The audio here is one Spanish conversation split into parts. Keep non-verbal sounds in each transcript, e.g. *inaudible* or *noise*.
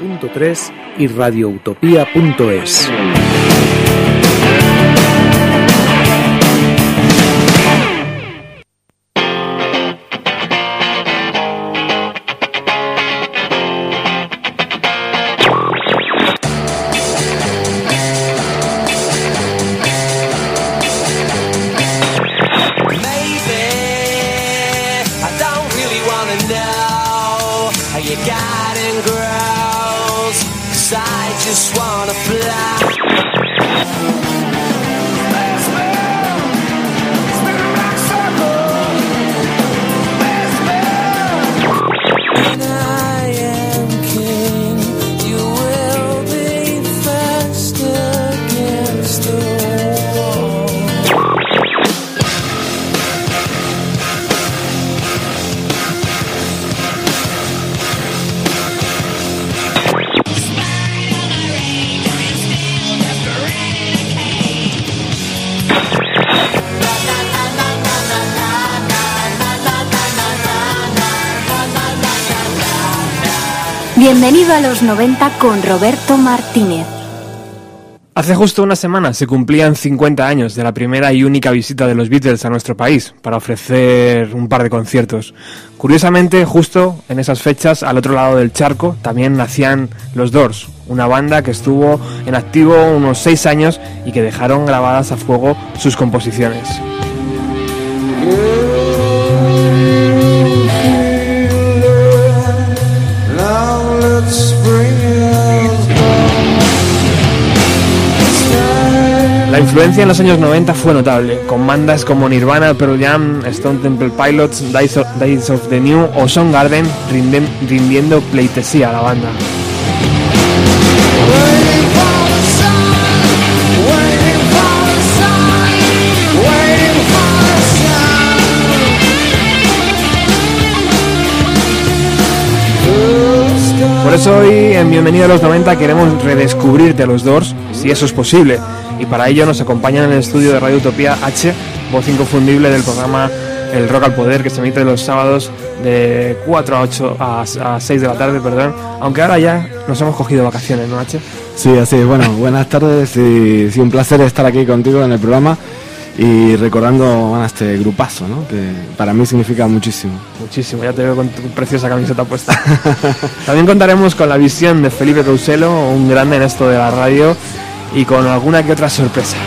97.3 y radioutopía.es. a los 90 con Roberto Martínez. Hace justo una semana se cumplían 50 años de la primera y única visita de los Beatles a nuestro país para ofrecer un par de conciertos. Curiosamente, justo en esas fechas, al otro lado del charco, también nacían los Doors, una banda que estuvo en activo unos 6 años y que dejaron grabadas a fuego sus composiciones. La influencia en los años 90 fue notable, con bandas como Nirvana, Pearl Jam, Stone Temple Pilots, Days of, the New o Soundgarden rindiendo pleitesía a la banda. Por eso hoy en Bienvenido a los 90 queremos redescubrirte los Doors, si eso es posible y para ello nos acompañan en el estudio de Radio Utopía H, voz inconfundible del programa El Rock al Poder que se emite los sábados de 4 a 8 a, 6 de la tarde, perdón, aunque ahora ya nos hemos cogido vacaciones, ¿no, H? Sí, así es. Bueno, buenas tardes y sí, un placer estar aquí contigo en el programa y recordando a este grupazo, ¿no? que para mí significa muchísimo. Muchísimo, ya te veo con tu preciosa camiseta puesta. *laughs* También contaremos con la visión de Felipe Rouselo, un grande en esto de la radio y con alguna que otra sorpresa.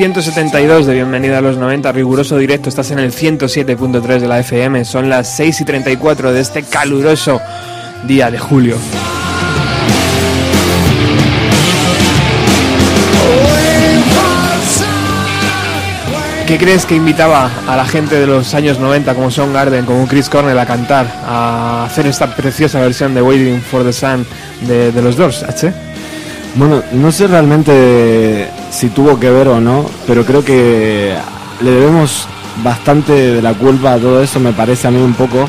172 de Bienvenida a los 90, riguroso directo, estás en el 107.3 de la FM, son las 6 y 34 de este caluroso día de julio. ¿Qué crees que invitaba a la gente de los años 90 como Son Garden, como Chris Cornell a cantar, a hacer esta preciosa versión de Waiting for the Sun de, de los Doors, H? Bueno, no sé realmente si tuvo que ver o no, pero creo que le debemos bastante de la culpa a todo eso, me parece a mí un poco,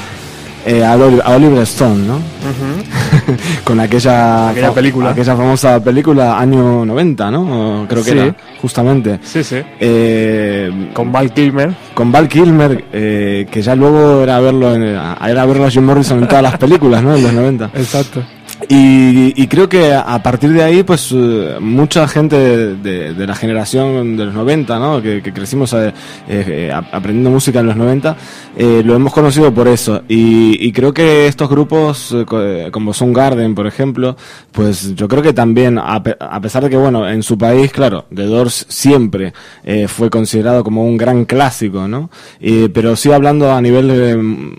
eh, a, Oli- a Oliver Stone, ¿no? *laughs* Con aquella, Aquella película. aquella famosa película año 90, ¿no? Creo que Sí. era, justamente. Sí, sí. Eh, Con Val Kilmer. con Val Kilmer, eh, que ya luego era verlo, en, era verlo a Jim Morrison en todas las películas, ¿no? En los 90. Exacto. Y, creo que a partir de ahí, pues eh, mucha gente de, la generación de los 90, ¿no? que, que crecimos eh, eh, ap- aprendiendo música en los 90, eh, lo hemos conocido por eso. Y, y creo que estos grupos, eh, co- eh, como Soundgarden, por ejemplo, pues yo creo que también, a, a pesar de que, bueno, en su país, claro, The Doors siempre eh, fue considerado como un gran clásico, ¿no? Eh, pero sí hablando a nivel eh,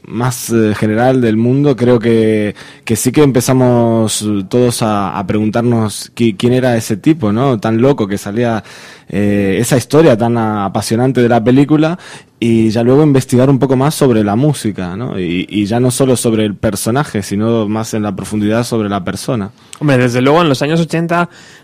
más eh, general del mundo, creo que sí que empezamos eh, todos a, preguntarnos qui- quién era ese tipo, ¿no? Tan loco que salía eh, esa historia tan apasionante de la película y ya luego investigar un poco más sobre la música, ¿no? Y, y ya no solo sobre el personaje, sino más en la profundidad sobre la persona. Hombre, desde luego en los años 80 mm,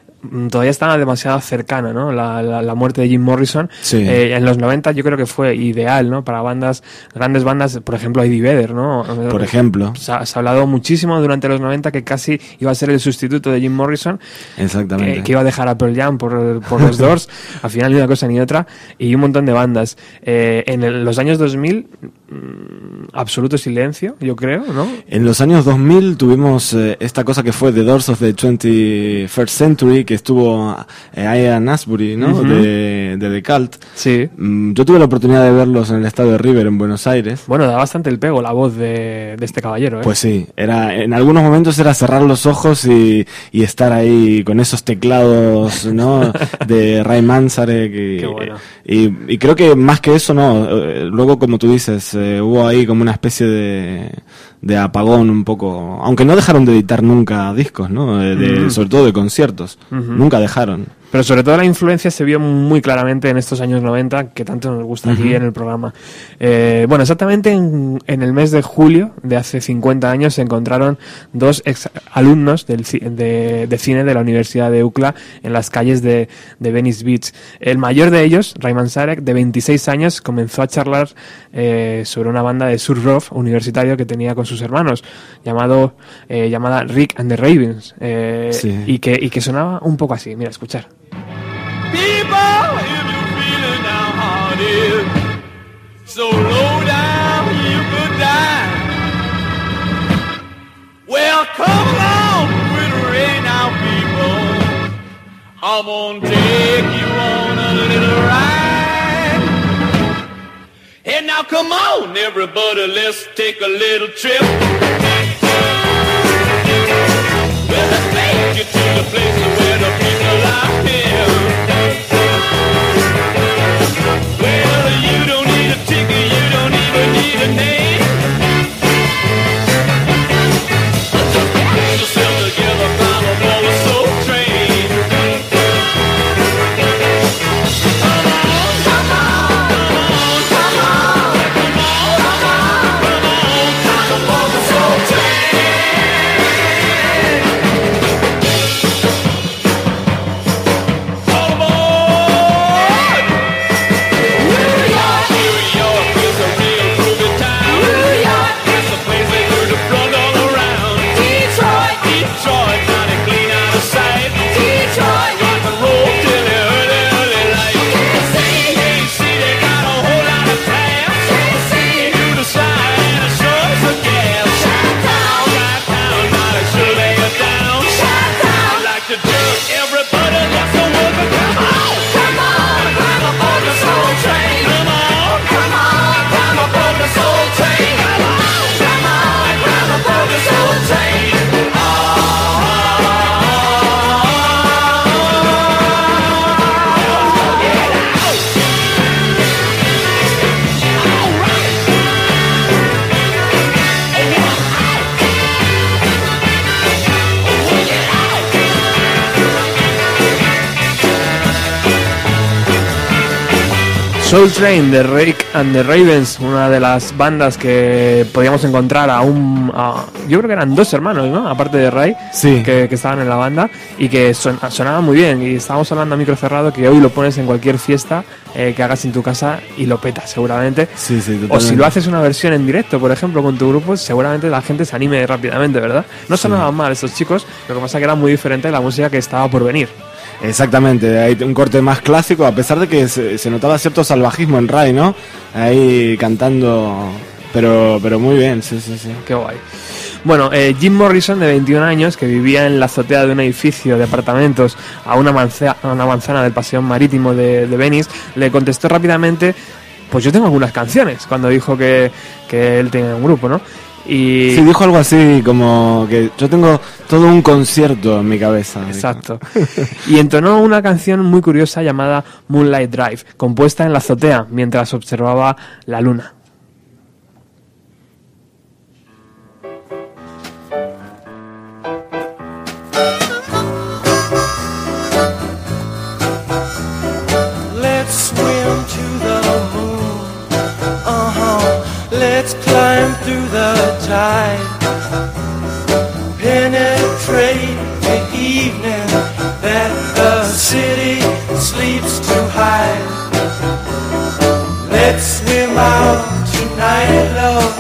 todavía estaba demasiado cercana, ¿no? La, la- la muerte de Jim Morrison. Sí. Eh, en los 90 yo creo que fue ideal, ¿no? Para bandas, grandes bandas, por ejemplo, Eddie Vedder, ¿no? Por ejemplo. Se ha, se ha hablado muchísimo durante los 90 que casi iba a ser el sustituto de Jim Morrison, Exactamente. que, que iba a dejar a Pearl Jam por, por los Doors. *laughs* Al final ni una cosa ni otra. Y un montón de bandas. Eh, en el- los años 2000, mm, absoluto silencio, yo creo, ¿no? En los años 2000 tuvimos eh, esta cosa que fue The Doors of the 21st Century, que estuvo eh, Ian Asbury, ¿no? Ujú. de, de The Cult. Sí. Mm, Yo tuve la oportunidad de verlos en el estadio de River en Buenos Aires. Bueno, da bastante el pego la voz de, de este caballero, ¿eh? Pues sí, era, en algunos momentos era cerrar los ojos y, y estar ahí con esos teclados, ¿no? *laughs* De Ray Manzarek y, Qué bueno. y, y creo que más que eso, no. eh, Luego, como tú dices, eh, hubo ahí como una especie de, de apagón un poco, aunque no dejaron de editar nunca discos, ¿no? Eh, Mm. Sobre todo de conciertos, nunca dejaron. Pero sobre todo la influencia se vio muy claramente en estos años 90, que tanto nos gusta aquí en el programa. Eh, bueno, exactamente en, en el mes de julio de hace 50 años se encontraron dos ex alumnos del, de, de cine de la Universidad de UCLA en las calles de, de Venice Beach. El mayor de ellos, Rayman Sarek, de 26 años, comenzó a charlar eh, sobre una banda de surf rock universitario que tenía con sus hermanos, llamado, eh, llamada Rick and the Ravens, eh, Sí. y, que, y que sonaba un poco así. Mira, escuchar. People, if you're feeling downhearted, so low down you could die. Well, come along with Ray now, people. I'm gonna take you on a little ride. And now come on, everybody, let's take a little trip. Well, let's take you to the place where the people are Soul Train de Rake and the Ravens, una de las bandas que podíamos encontrar a un. a- yo creo que eran dos hermanos, ¿no? Aparte de Ray, Sí. que, que estaban en la banda y que son- sonaban muy bien. Y estábamos hablando a micro cerrado que hoy lo pones en cualquier fiesta eh, que hagas en tu casa y lo petas, seguramente. Sí, sí, O si lo haces una versión en directo, por ejemplo, con tu grupo, seguramente la gente se anime rápidamente, ¿verdad? No sonaban mal estos chicos, lo que pasa que era muy diferente de la música que estaba por venir. Exactamente, hay un corte más clásico, a pesar de que se, notaba cierto salvajismo en Ray, ¿no? Ahí cantando, pero, pero muy bien, sí, sí, sí. Qué guay. Bueno, eh, Jim Morrison, de 21 años, que vivía en la azotea de un edificio de apartamentos a una, manzana, manzana del paseo marítimo de, de Venice, le contestó rápidamente, pues yo tengo algunas canciones, cuando dijo que, que él tenía un grupo, ¿no? Y... Sí, dijo algo así como que yo tengo todo un concierto en mi cabeza. Exacto. Y entonó una canción muy curiosa llamada Moonlight Drive, compuesta en la azotea mientras observaba la luna. Tide. Penetrate the evening that the city sleeps to hide. Let's swim out tonight, love.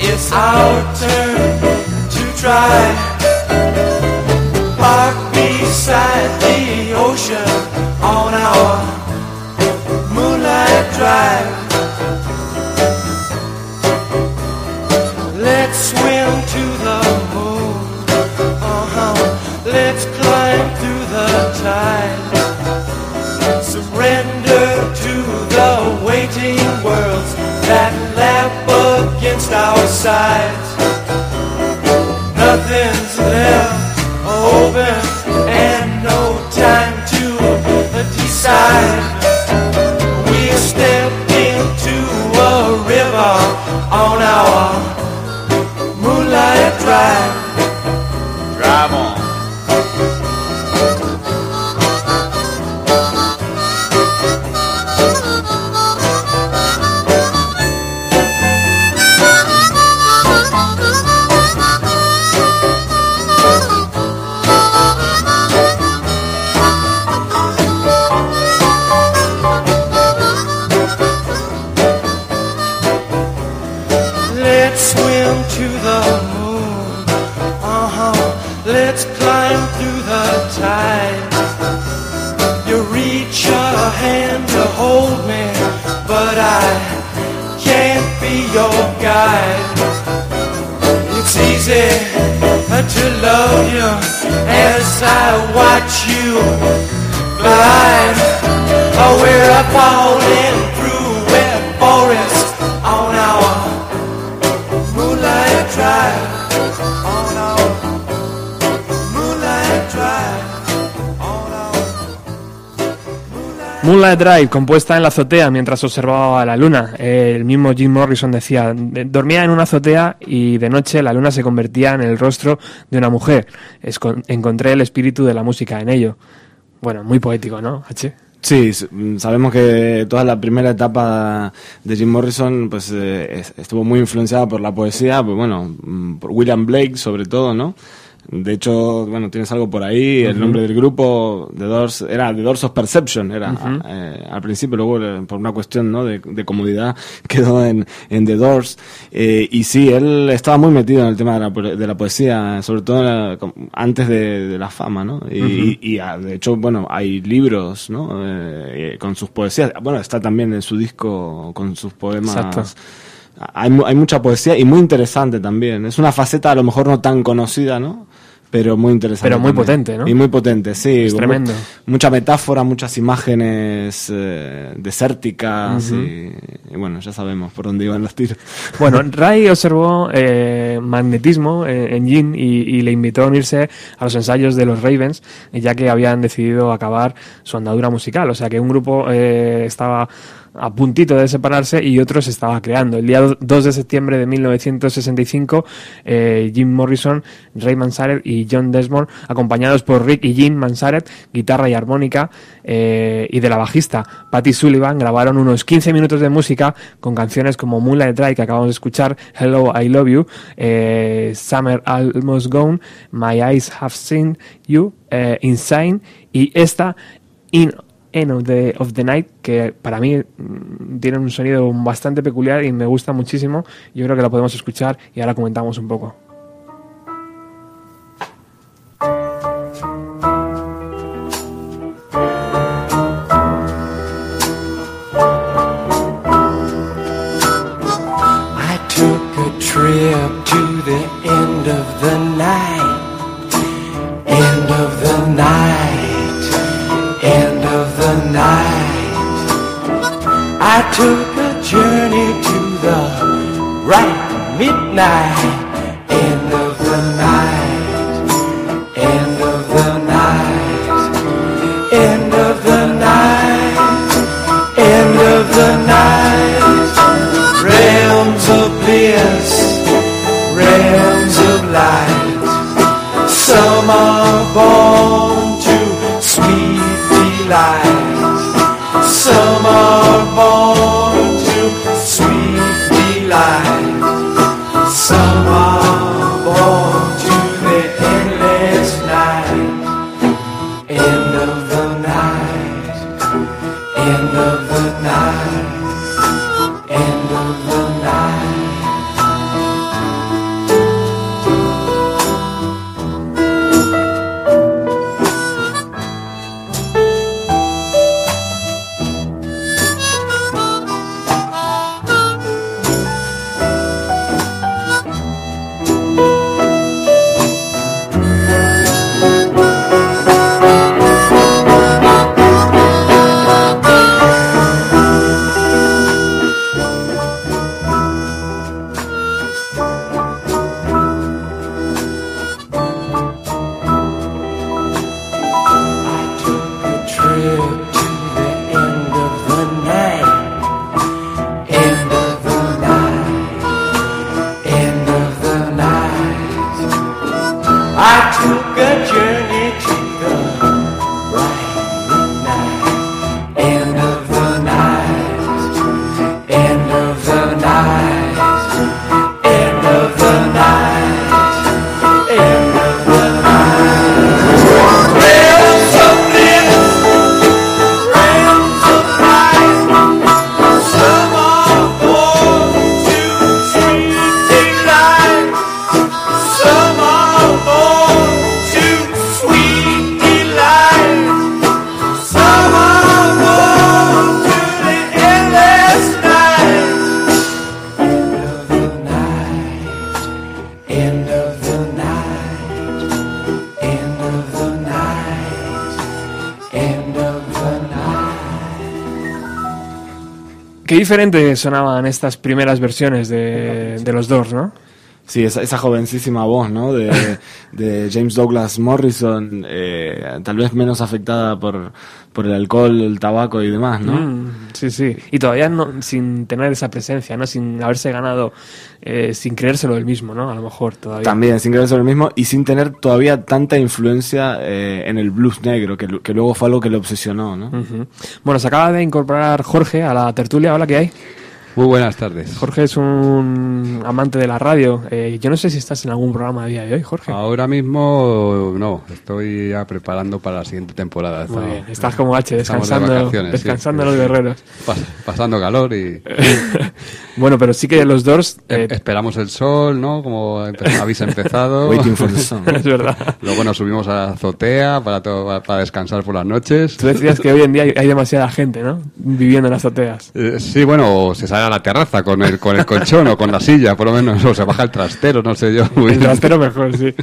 It's our turn to try. Sides. Moonlight Drive, compuesta en la azotea mientras observaba la luna. El mismo Jim Morrison decía, "De- dormía en una azotea y de noche la luna se convertía en el rostro de una mujer. Encontré el espíritu de la música en ello. Bueno, muy poético, ¿no, H? Sí, sabemos que toda la primera etapa de Jim Morrison pues eh, es- estuvo muy influenciada por la poesía, pues bueno, mm, por William Blake sobre todo, ¿no? De hecho, bueno, tienes algo por ahí, el nombre del grupo, The Doors, era The Doors of Perception, era eh, al principio, luego eh, por una cuestión ¿no? de, de comodidad *laughs* quedó en, en The Doors. Eh, y sí, él estaba muy metido en el tema de la, de la poesía, sobre todo la- antes de, de la fama, ¿no? Y, y- y, ah, de hecho, bueno, hay libros, ¿no? Eh, con sus poesías. Bueno, está también en su disco con sus poemas. Exacto. Hay, hay mucha poesía y muy interesante también. Es una faceta a lo mejor no tan conocida, ¿no? Pero muy interesante. Pero muy también. potente, ¿no? Y muy potente, sí. Es tremendo. mu- Mucha metáfora, muchas imágenes eh, desérticas y, y bueno, ya sabemos por dónde iban los tiros. *laughs* Bueno, Ray observó eh, magnetismo eh, en Jin y, y le invitó a unirse a los ensayos de los Ravens, ya que habían decidido acabar su andadura musical. O sea que un grupo eh, estaba a puntito de separarse y otro se estaba creando. El día 2 de septiembre de 1965, eh, Jim Morrison, Ray Manzarek y John Desmond, acompañados por Rick y Jim Manzarek, guitarra y armónica, eh, y de la bajista Patty Sullivan, grabaron unos 15 minutos de música con canciones como Moonlight Drive que acabamos de escuchar, Hello, I Love You, eh, Summer Almost Gone, My Eyes Have Seen You, eh, Insane y esta In End of the, of the Night que para mí mm, tiene un sonido bastante peculiar y me gusta muchísimo. Yo creo que la podemos escuchar y ahora comentamos un poco. End of the night. End of the night. Took a journey to the right midnight. End of the night. End of the night. End of the night. End of the night. Realms of bliss, realms of light. Some are born to sweet delight. Some are born diferente sonaban estas primeras versiones de, de los Doors, ¿no? Sí, esa, esa jovencísima voz, ¿no? De, *laughs* de James Douglas Morrison, eh, tal vez menos afectada por, por el alcohol, el tabaco y demás, ¿no? Mm, sí, sí. Y todavía no, sin tener esa presencia, ¿no? Sin haberse ganado, eh, sin creérselo del mismo, ¿no? A lo mejor todavía. También, sin creerse lo mismo y sin tener todavía tanta influencia eh, en el blues negro, que, lu- que luego fue algo que le obsesionó, ¿no? Ujú. Bueno, se acaba de incorporar Jorge a la tertulia. Hola, ¿qué hay? Muy buenas tardes. Jorge es un amante de la radio. Eh, yo no sé si estás en algún programa a día de hoy, Jorge. Ahora mismo no, estoy ya preparando para la siguiente temporada. Muy bien. Estás como H, estamos de descansando, sí. descansando los guerreros. Pas- pasando calor y *laughs* Bueno, pero sí que los Doors... eh, esperamos el sol, ¿no? Como *laughs* habéis empezado. Waiting for the sun. *laughs* es verdad. Luego nos subimos a la azotea para, to- para descansar por las noches. Tú decías que hoy en día hay, demasiada gente, ¿no? Viviendo en las azoteas. Eh, sí, bueno, o se sale a la terraza con el, con el colchón o con la silla, por lo menos, o se baja el trastero, no sé yo. *laughs* muy El trastero mejor, sí.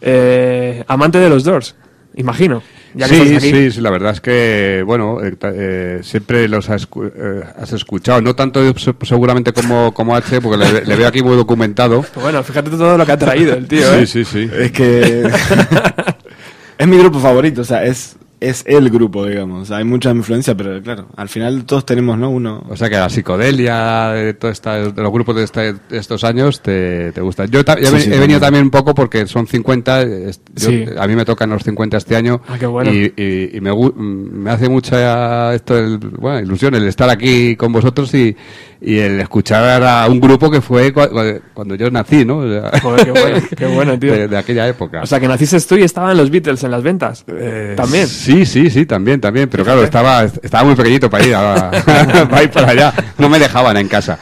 Eh, amante de los Doors, imagino. Ya que sí, aquí. sí, sí, la verdad es que, bueno, eh, eh, siempre los has, escu- eh, has escuchado, no tanto se- seguramente como, como H, porque le, le veo aquí muy documentado. *laughs* Bueno, fíjate todo lo que ha traído el tío, ¿eh? Sí, sí, sí. Es que *laughs* es mi grupo favorito, o sea, es es el grupo, digamos. Hay mucha influencia, pero claro, al final todos tenemos, ¿no? Uno. O sea que la psicodelia de, toda esta- de los grupos de, este- de estos años te, te gusta. Yo ta- he, Sí, ve- sí, he venido también. también un poco porque son 50, es- yo- Sí. a mí me tocan los 50 este año Ah, qué bueno. y, y- y me, hace mucha esto el- bueno, ilusión el estar aquí con vosotros y, y el escuchar a un grupo que fue cua- cuando yo nací, ¿no? O sea, Joder, qué bueno, qué bueno, *laughs* tío. De, de aquella época. O sea, que naciste tú y estaban los Beatles en las ventas. Eh, También. Sí, sí, sí, también, también. Pero claro, estaba, estaba muy pequeñito para ir, a- *laughs* para ir para allá. No me dejaban en casa.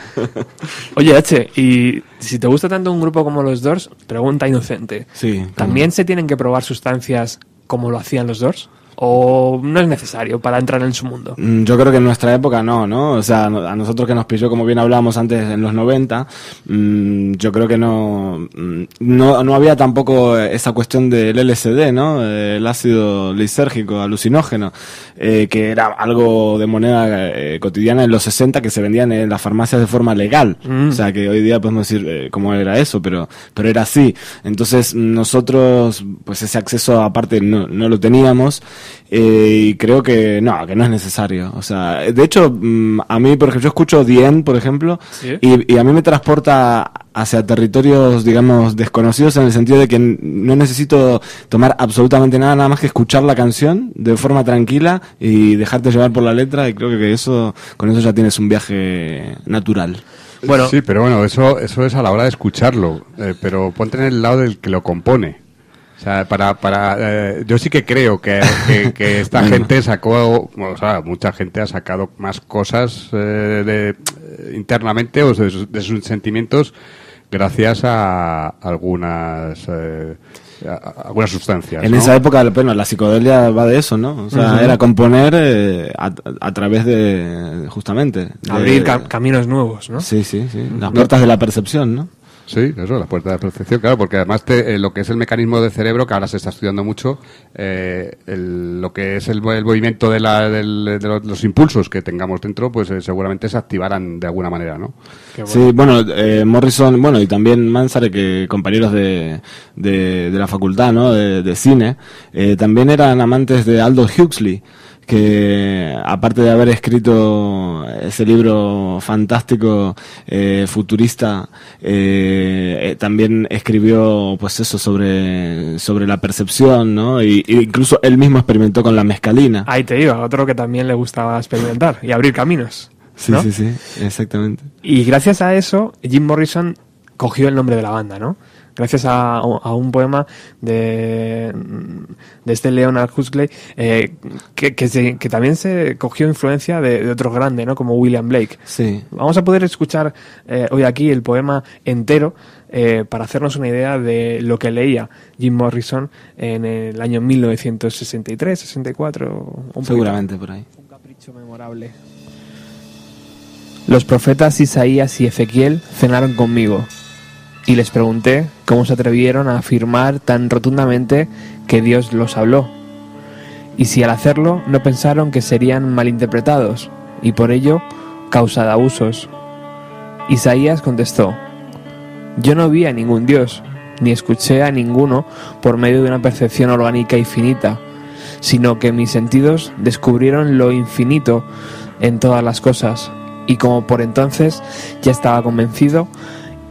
Oye, H, y si te gusta tanto un grupo como los Doors, pregunta inocente. Sí. ¿También se tienen que probar sustancias como lo hacían los Doors? ¿O no es necesario para entrar en su mundo? Mm, Yo creo que en nuestra época no, ¿no? O sea, a nosotros que nos pilló, como bien hablábamos antes, en los 90, mm, yo creo que no, mm, no, no había tampoco esa cuestión del LSD, ¿no? El ácido lisérgico, alucinógeno, eh, que era algo de moneda eh, cotidiana en los 60 que se vendían en las farmacias de forma legal. Mm. O sea, que hoy día podemos decir eh, cómo era eso, pero, pero era así. Entonces, nosotros, pues ese acceso aparte no, no lo teníamos. Eh, y creo que no, que no es necesario. O sea, de hecho, mm, a mí, por ejemplo, yo escucho Dien, por ejemplo, Sí. y, y a mí me transporta hacia territorios, digamos, desconocidos en el sentido de que no necesito tomar absolutamente nada, nada más que escuchar la canción de forma tranquila y dejarte llevar por la letra y creo que eso, con eso ya tienes un viaje natural. Bueno, Sí, pero bueno, eso, eso es a la hora de escucharlo. eh, pero ponte en el lado del que lo compone. O sea, para, para, eh, yo sí que creo que, que, que esta *laughs* gente sacó, o sea, mucha gente ha sacado más cosas eh, de, internamente o de, sus- de sus sentimientos gracias a algunas, eh, a- algunas sustancias. En ¿no? esa época, bueno, la psicodelia va de eso, ¿no? O sea, era componer eh, a, a través de, justamente... de- abrir ca- caminos nuevos, ¿no? Sí, sí, sí. Las puertas de la percepción, ¿no? Sí, eso, la puerta de percepción, claro, porque además te- eh, lo que es el mecanismo del cerebro, que ahora se está estudiando mucho, eh, el- lo que es el, mo- el movimiento de, la- del- de los, los impulsos que tengamos dentro, pues eh, seguramente se activarán de alguna manera, ¿no? Bueno. Sí, bueno, eh, Morrison, bueno, y también Manzare, que compañeros de, de, de la facultad, ¿no? De, de cine, eh, también eran amantes de Aldous Huxley, que aparte de haber escrito ese libro fantástico, eh, futurista, eh, eh, también escribió, pues eso, sobre, sobre la percepción, ¿no? Y, y incluso él mismo experimentó con la mescalina. Ahí te iba, otro que también le gustaba experimentar y abrir caminos. Sí, sí, sí, exactamente. Y gracias a eso, Jim Morrison cogió el nombre de la banda, ¿no? Gracias a, a un poema de, de este Leonard Huxley, eh, que, que, se- que también se cogió influencia de, de otro grande, ¿no? Como William Blake. Sí. Vamos a poder escuchar eh, hoy aquí el poema entero eh, para hacernos una idea de lo que leía Jim Morrison en el año 1963, 64. un poquito. Seguramente por ahí. Un capricho memorable. Los profetas Isaías y Ezequiel cenaron conmigo y les pregunté cómo se atrevieron a afirmar tan rotundamente que Dios los habló y si al hacerlo no pensaron que serían malinterpretados y por ello causa de abusos. Isaías contestó, yo no vi a ningún Dios, ni escuché a ninguno por medio de una percepción orgánica y finita, sino que mis sentidos descubrieron lo infinito en todas las cosas, y como por entonces ya estaba convencido,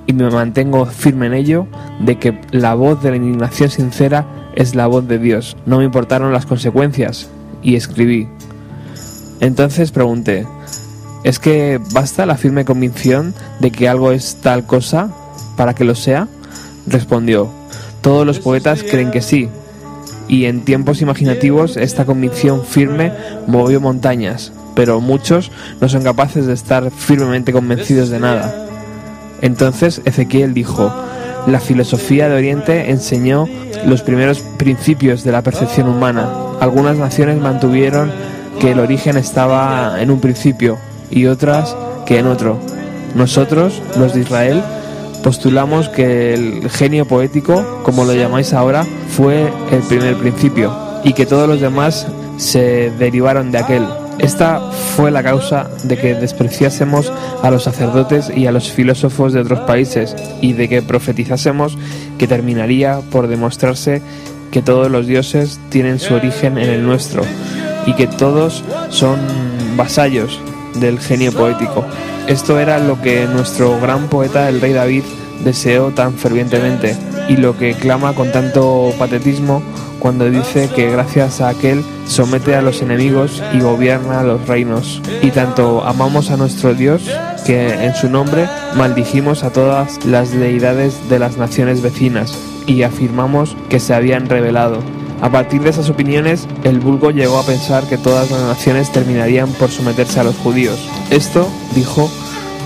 y me mantengo firme en ello, de que la voz de la indignación sincera es la voz de Dios. No me importaron las consecuencias, y escribí. Entonces pregunté, ¿es que basta la firme convicción de que algo es tal cosa para que lo sea? Respondió, todos los poetas creen que sí, y en tiempos imaginativos esta convicción firme movió montañas, pero muchos no son capaces de estar firmemente convencidos de nada. Entonces Ezequiel dijo, la filosofía de Oriente enseñó los primeros principios de la percepción humana. Algunas naciones mantuvieron que el origen estaba en un principio y otras que en otro. Nosotros, los de Israel, postulamos que el genio poético, como lo llamáis ahora, fue el primer principio y que todos los demás se derivaron de aquel. Esta fue la causa de que despreciásemos a los sacerdotes y a los filósofos de otros países y de que profetizásemos que terminaría por demostrarse que todos los dioses tienen su origen en el nuestro y que todos son vasallos del genio poético. Esto era lo que nuestro gran poeta, el rey David, deseó tan fervientemente y lo que clama con tanto patetismo cuando dice que gracias a aquel somete a los enemigos y gobierna los reinos. Y tanto amamos a nuestro Dios que en su nombre maldijimos a todas las deidades de las naciones vecinas y afirmamos que se habían revelado. A partir de esas opiniones, el vulgo llegó a pensar que todas las naciones terminarían por someterse a los judíos. Esto, dijo,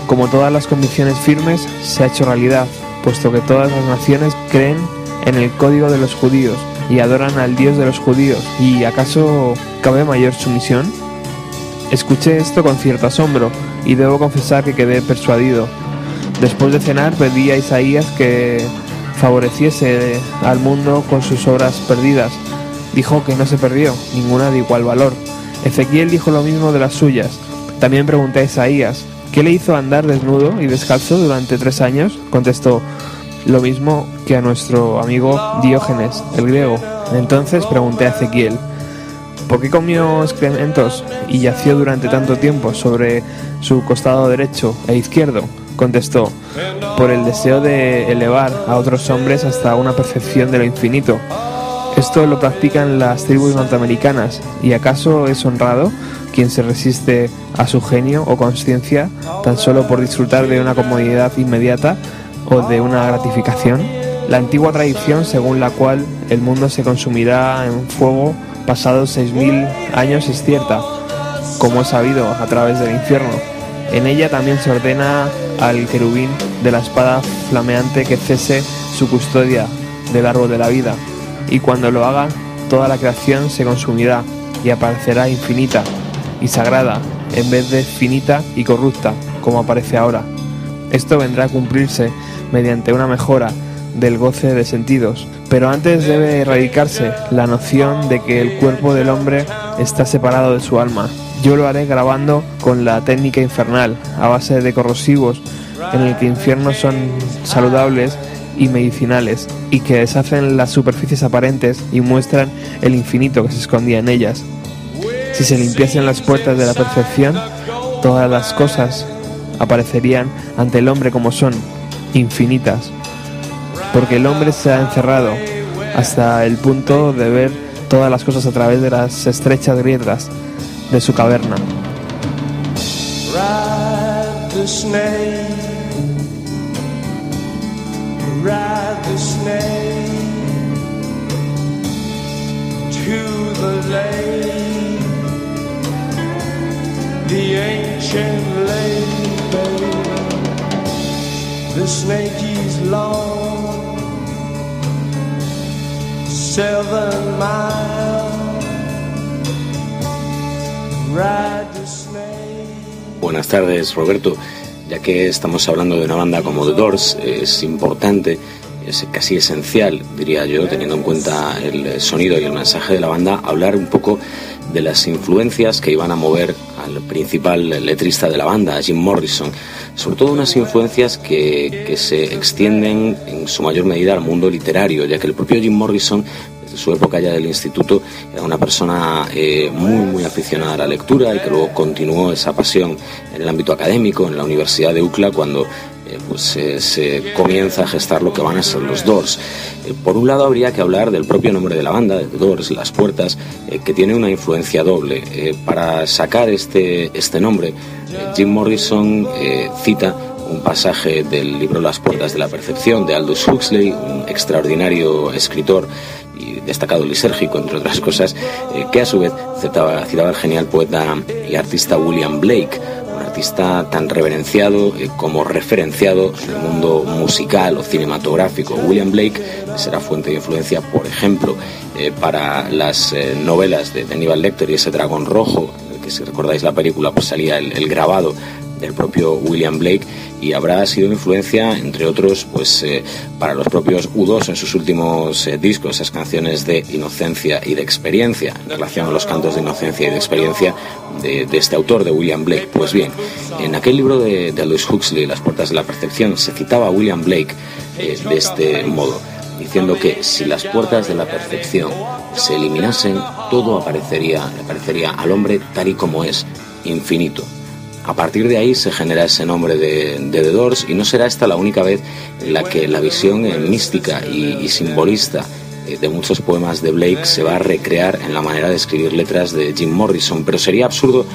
como todas las convicciones firmes, se ha hecho realidad, puesto que todas las naciones creen en el código de los judíos y adoran al Dios de los judíos. ¿Y acaso cabe mayor sumisión? Escuché esto con cierto asombro y debo confesar que quedé persuadido. Después de cenar pedí a Isaías que favoreciese al mundo con sus obras perdidas. Dijo que no se perdió, ninguna de igual valor. Ezequiel dijo lo mismo de las suyas. También pregunté a Isaías, ¿qué le hizo andar desnudo y descalzo durante tres años? Contestó, lo mismo que a nuestro amigo Diógenes, el griego. Entonces pregunté a Ezequiel, ¿por qué comió excrementos y yació durante tanto tiempo sobre su costado derecho e izquierdo? Contestó, por el deseo de elevar a otros hombres hasta una percepción de lo infinito. Esto lo practican las tribus norteamericanas, ¿y acaso es honrado quien se resiste a su genio o conciencia tan solo por disfrutar de una comodidad inmediata o de una gratificación? La antigua tradición según la cual el mundo se consumirá en fuego pasados 6.000 años es cierta, como es sabido a través del infierno. En ella también se ordena al querubín de la espada flameante que cese su custodia del árbol de la vida, y cuando lo haga, toda la creación se consumirá y aparecerá infinita y sagrada en vez de finita y corrupta, como aparece ahora. Esto vendrá a cumplirse mediante una mejora del goce de sentidos, pero antes debe erradicarse la noción de que el cuerpo del hombre está separado de su alma. Yo lo haré grabando con la técnica infernal, a base de corrosivos, en el que infiernos son saludables y medicinales, y que deshacen las superficies aparentes y muestran el infinito que se escondía en ellas. Si se limpiasen las puertas de la perfección, todas las cosas aparecerían ante el hombre como son, infinitas, porque el hombre se ha encerrado hasta el punto de ver todas las cosas a través de las estrechas grietas de su caverna. The snake is long, seven miles. Buenas tardes, Roberto. Ya que estamos hablando de una banda como The Doors, es importante, es casi esencial, diría yo, teniendo en cuenta el sonido y el mensaje de la banda, hablar un poco de las influencias que iban a mover al principal letrista de la banda, Jim Morrison. Sobre todo unas influencias que, que se extienden en su mayor medida al mundo literario, ya que el propio Jim Morrison desde su época ya del instituto, era una persona eh, muy, muy aficionada a la lectura y que luego continuó esa pasión en el ámbito académico, en la Universidad de UCLA, cuando eh, pues, se comienza a gestar lo que van a ser los Doors. Eh, por un lado, habría que hablar del propio nombre de la banda, de Doors, Las Puertas, eh, que tiene una influencia doble. Para sacar este, este nombre, Jim Morrison cita un pasaje del libro Las Puertas de la Percepción de Aldous Huxley, un extraordinario escritor y destacado lisérgico, entre otras cosas, que a su vez citaba, citaba al genial poeta y artista William Blake, artista tan reverenciado eh, como referenciado en el mundo musical o cinematográfico. William Blake será fuente de influencia, por ejemplo, eh, para las eh, novelas de, de Aníbal Lecter y ese dragón rojo, que si recordáis la película, pues salía el grabado del propio William Blake y habrá sido influencia, entre otros, pues eh, para los propios U2 en sus últimos eh, discos, esas canciones de inocencia y de experiencia, en relación a los cantos de inocencia y de experiencia de, este autor, de William Blake. Pues bien, en aquel libro de, de Aldous Huxley, Las puertas de la percepción, se citaba a William Blake eh, de este modo. diciendo que si las puertas de la perfección se eliminasen, todo aparecería, le parecería al hombre tal y como es, infinito. A partir de ahí se genera ese nombre de, de The Doors y no será esta la única vez en la que la visión eh, mística y, y simbolista eh, de muchos poemas de Blake se va a recrear en la manera de escribir letras de Jim Morrison, pero sería absurdo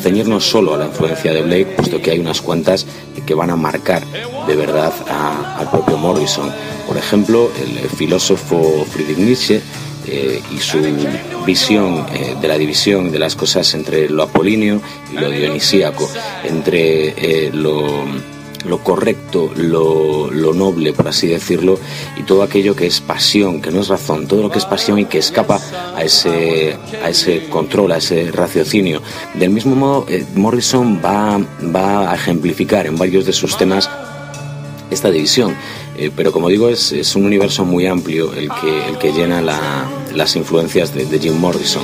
ceñirnos solo a la influencia de Blake, puesto que hay unas cuantas que van a marcar de verdad al propio Morrison. Por ejemplo, el filósofo Friedrich Nietzsche eh, y su visión eh, de la división de las cosas entre lo apolíneo y lo dionisíaco, entre eh, lo, lo correcto, lo, lo noble, por así decirlo, y todo aquello que es pasión, que no es razón, todo lo que es pasión y que escapa a ese, a ese control, a ese raciocinio. Del mismo modo, eh, Morrison va, va a ejemplificar en varios de sus temas esta división. Eh, pero como digo, es, es un universo muy amplio el que, el que llena la- las influencias de, de Jim Morrison.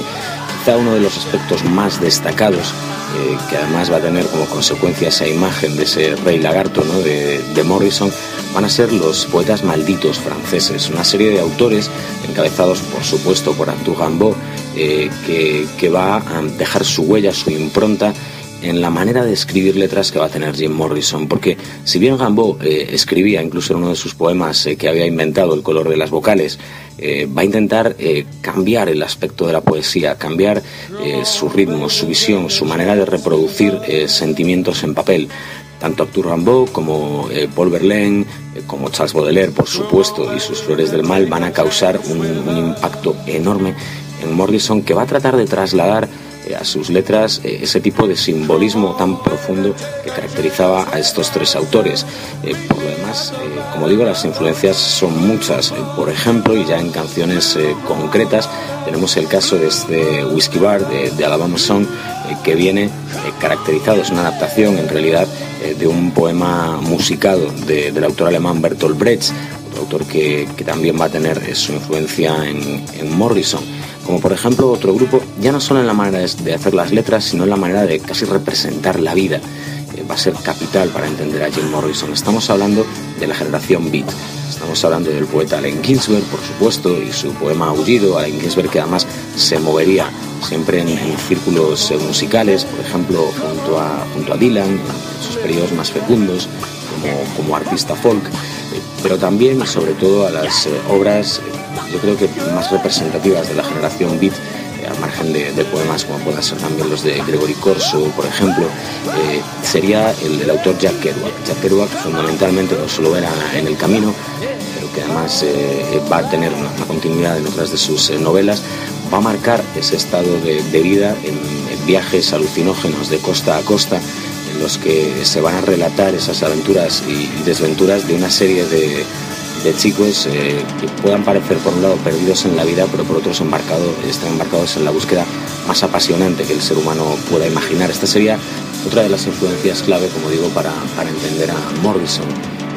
Quizá uno de los aspectos más destacados, eh, que además va a tener como consecuencia esa imagen de ese rey lagarto ¿no? de, de Morrison, van a ser los poetas malditos franceses, una serie de autores encabezados por supuesto por Arthur Rimbaud, eh, que, que va a dejar su huella, su impronta en la manera de escribir letras que va a tener Jim Morrison, porque si bien Rimbaud eh, escribía incluso en uno de sus poemas eh, que había inventado el color de las vocales, eh, va a intentar eh, cambiar el aspecto de la poesía, cambiar eh, su ritmo, su visión, su manera de reproducir eh, sentimientos en papel. Tanto Arthur Rimbaud como Paul Verlaine, como Charles Baudelaire, por supuesto, y sus Flores del Mal van a causar un, un impacto enorme en Morrison que va a tratar de trasladar a sus letras eh, ese tipo de simbolismo tan profundo que caracterizaba a estos tres autores. Eh, por lo demás, eh, como digo, las influencias son muchas. Eh, por ejemplo, y ya en canciones eh, concretas, tenemos el caso de este Whiskey Bar de, Alabama Song, eh, que viene eh, caracterizado, es una adaptación en realidad eh, de un poema musicado de- del autor alemán Bertolt Brecht, otro autor que, también va a tener eh, su influencia en, en Morrison como por ejemplo otro grupo, ya no solo en la manera de, hacer las letras, sino en la manera de casi representar la vida. Va a ser capital para entender a Jim Morrison. Estamos hablando de la generación beat. Estamos hablando del poeta Allen Ginsberg, por supuesto, y su poema Aullido. Allen Ginsberg que además se movería siempre en, círculos eh, musicales, por ejemplo, junto a, junto a Dylan, en sus periodos más fecundos, como, como artista folk, pero también sobre todo a las eh, obras, eh, yo creo que más representativas de la generación beat, eh, al margen de, poemas como puedan ser también los de Gregory Corso, por ejemplo, sería el, el autor Jack Kerouac. Jack Kerouac fundamentalmente no solo era en el camino, pero que además va a tener una, continuidad en otras de sus novelas, va a marcar ese estado de, vida en, viajes alucinógenos de costa a costa, los que se van a relatar esas aventuras y, desventuras de una serie de, de chicos eh, que puedan parecer por un lado perdidos en la vida, pero por otros embarcados, están embarcados en la búsqueda más apasionante que el ser humano pueda imaginar. Esta sería otra de las influencias clave, como digo, para, para entender a Morrison.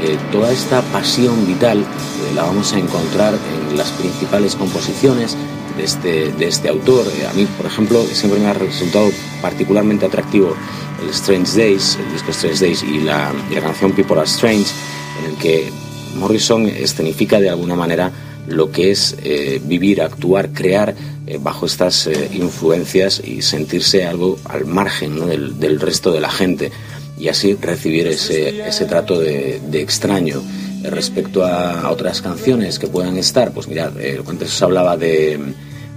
Eh, toda esta pasión vital eh, la vamos a encontrar en las principales composiciones de este, de este autor. Eh, a mí, por ejemplo, siempre me ha resultado particularmente atractivo el Strange Days, el disco Strange Days y la, y la canción People Are Strange, en el que Morrison escenifica de alguna manera lo que es eh, vivir, actuar, crear eh, bajo estas eh, influencias y sentirse algo al margen ¿no? del, del resto de la gente y así recibir ese, ese trato de, de extraño. Eh, Respecto a otras canciones que puedan estar, pues mirad, eh, antes os hablaba de,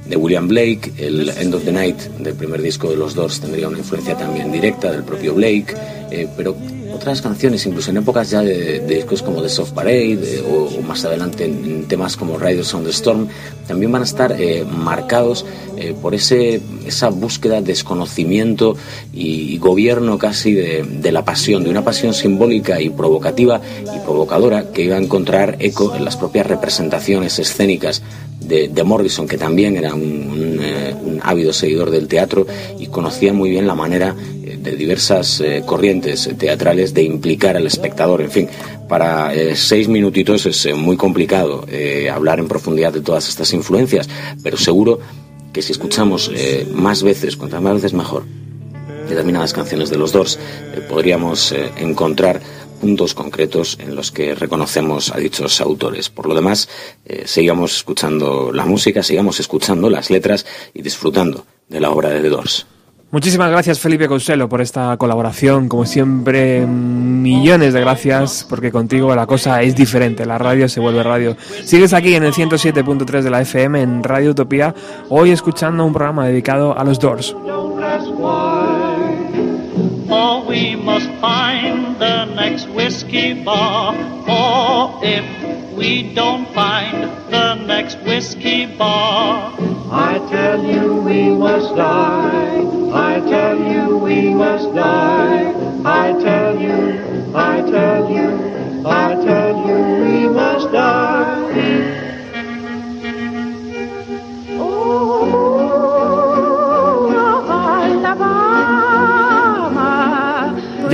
de William Blake, el End of the Night del primer disco de los Doors tendría una influencia también directa del propio Blake, eh, pero otras canciones, incluso en épocas ya de, de discos como The Soft Parade eh, o, o más adelante en, temas como Riders on the Storm, también van a estar eh, marcados por ese, esa búsqueda, desconocimiento y, y gobierno casi de, de la pasión, de una pasión simbólica y provocativa y provocadora que iba a encontrar eco en las propias representaciones escénicas de, Morrison, que también era eh, un ávido seguidor del teatro y conocía muy bien la manera eh, de diversas eh, corrientes teatrales de implicar al espectador. En fin, para seis minutitos es muy complicado hablar en profundidad de todas estas influencias, pero seguro que si escuchamos más veces, cuantas más veces mejor, determinadas canciones de los Doors, podríamos encontrar puntos concretos en los que reconocemos a dichos autores. Por lo demás, eh, sigamos escuchando la música, sigamos escuchando las letras y disfrutando de la obra de The Doors. Muchísimas gracias Felipe Couselo por esta colaboración. Como siempre, millones de gracias porque contigo la cosa es diferente. La radio se vuelve radio. Sigues aquí en el 107.3 de la FM en Radio Utopía, hoy escuchando un programa dedicado a los Doors. For we must find the next whiskey bar. Or if we don't find the next whiskey bar. I tell you we must die. I tell you we must die. I tell you, I tell you, I tell you we must die.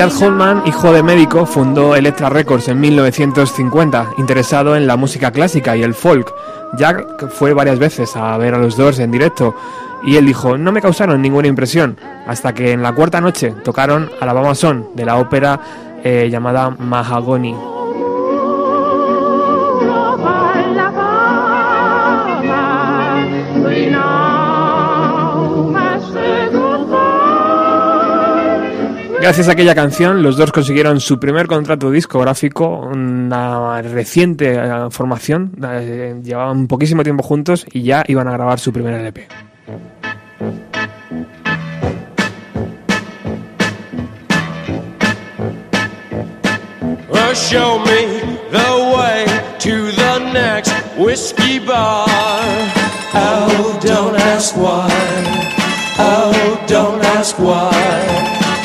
Jack Holman, hijo de médico, fundó Elektra Records en 1950, interesado en la música clásica y el folk. Jack fue varias veces a ver a los Doors en directo y él dijo, no me causaron ninguna impresión, hasta que en la cuarta noche tocaron Alabama Son de la ópera eh, llamada Mahagony. Gracias a aquella canción, los dos consiguieron su primer contrato discográfico, una reciente eh, formación, eh, llevaban poquísimo tiempo juntos y ya iban a grabar su primer LP. Well, show me the way to the next whiskey bar. Oh, don't ask why. Oh, don't ask why.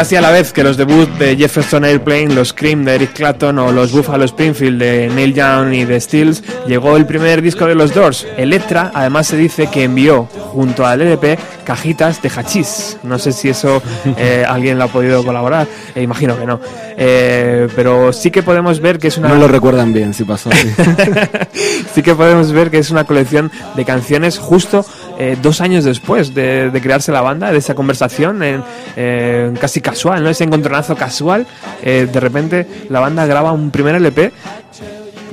Casi a la vez que los debuts de Jefferson Airplane, los Cream de Eric Clapton o los Buffalo Springfield de Neil Young y de Stills, llegó el primer disco de los Doors. Electra, además se dice que envió junto al LP cajitas de hachís. No sé si eso *laughs* eh, alguien lo ha podido colaborar, eh, imagino que no. Eh, pero sí que podemos ver que es una... No lo recuerdan bien si pasó así. *laughs* *laughs* sí que podemos ver que es una colección de canciones justo eh, dos años después de, de crearse la banda, de esa conversación en, eh, casi casual, ¿no? Ese encontronazo casual. eh, de repente la banda graba un primer LP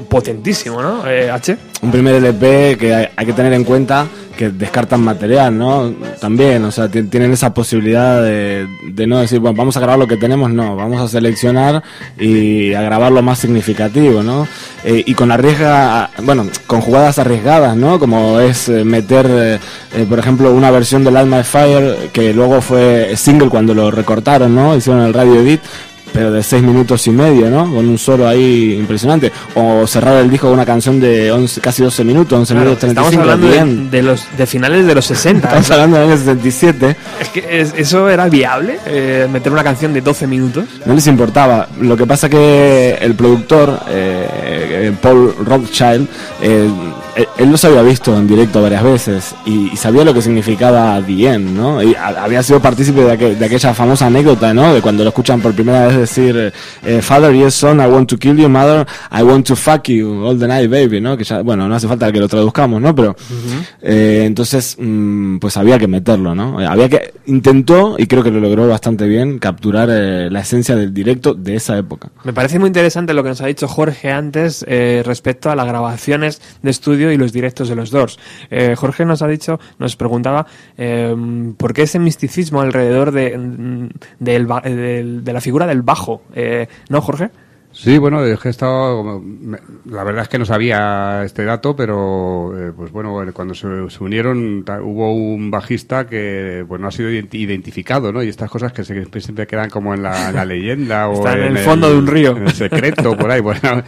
potentísimo, ¿no? Eh, H. un primer LP que hay, hay que tener en cuenta que descartan material, ¿no? También, o sea, ti- tienen esa posibilidad de, de no decir, bueno, vamos a grabar lo que tenemos, no, vamos a seleccionar y a grabar lo más significativo, ¿no? Eh, y con arriesga, bueno, con jugadas arriesgadas, ¿no? Como es eh, meter, eh, por ejemplo, una versión del Alma de Fire que luego fue single cuando lo recortaron, ¿no? Hicieron el radio edit pero de 6 minutos y medio, ¿no? Con un solo ahí impresionante. O cerrar el disco con una canción de 11, casi 12 minutos, 11 Claro, minutos 35. estamos hablando de, bien. de los de finales de los 60. Estamos hablando del año 77. Es que es- eso era viable, eh, meter una canción de 12 minutos. No les importaba. Lo que pasa que el productor, eh, eh, Paul Rothschild, eh, él, los había visto en directo varias veces y, y sabía lo que significaba The End, ¿no? Y a- había sido partícipe de, aquel- de aquella famosa anécdota, ¿no? De cuando lo escuchan por primera vez decir, eh, Father, yes, son, I want to kill you, Mother, I want to fuck you all the night, baby, ¿no? Que ya, bueno, no hace falta que lo traduzcamos, ¿no? Pero, eh, entonces, mm, pues había que meterlo, ¿no? Había que, intentó, y creo que lo logró bastante bien, capturar eh, la esencia del directo de esa época. Me parece muy interesante lo que nos ha dicho Jorge antes eh, respecto a las grabaciones de estudio y los directos de los Doors. Eh, Jorge nos ha dicho, nos preguntaba eh, por qué ese misticismo alrededor de, mm, de la figura del bajo. Eh, ¿No, Jorge? Sí, bueno, es que he estado, como- me- la verdad es que no sabía este dato, pero eh, pues bueno, cuando se, se unieron hubo un bajista que pues no ha sido identi- identificado, ¿no? Y estas cosas que se- siempre quedan como en la, en la leyenda *laughs* o en el fondo de un río. en el secreto por ahí, *laughs* bueno,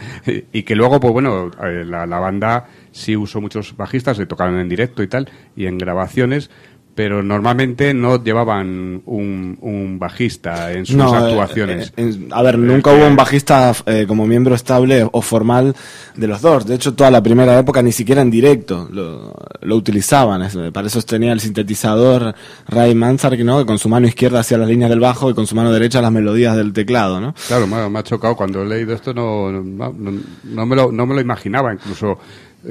y que luego pues bueno, eh, la, la banda sí usó muchos bajistas, se tocaron en directo y tal y en grabaciones. Pero normalmente no llevaban un, un bajista en sus No, eh, actuaciones. eh, eh, a ver, nunca hubo un bajista como miembro estable o formal de los Doors. De hecho, toda la primera época ni siquiera en directo lo, lo utilizaban. Para eso tenía el sintetizador Ray Manzarek, ¿no? Que con su mano izquierda hacía las líneas del bajo y con su mano derecha las melodías del teclado, ¿no? Claro, me ha, me ha chocado cuando he leído esto, no, no, me, lo, no me lo imaginaba. Incluso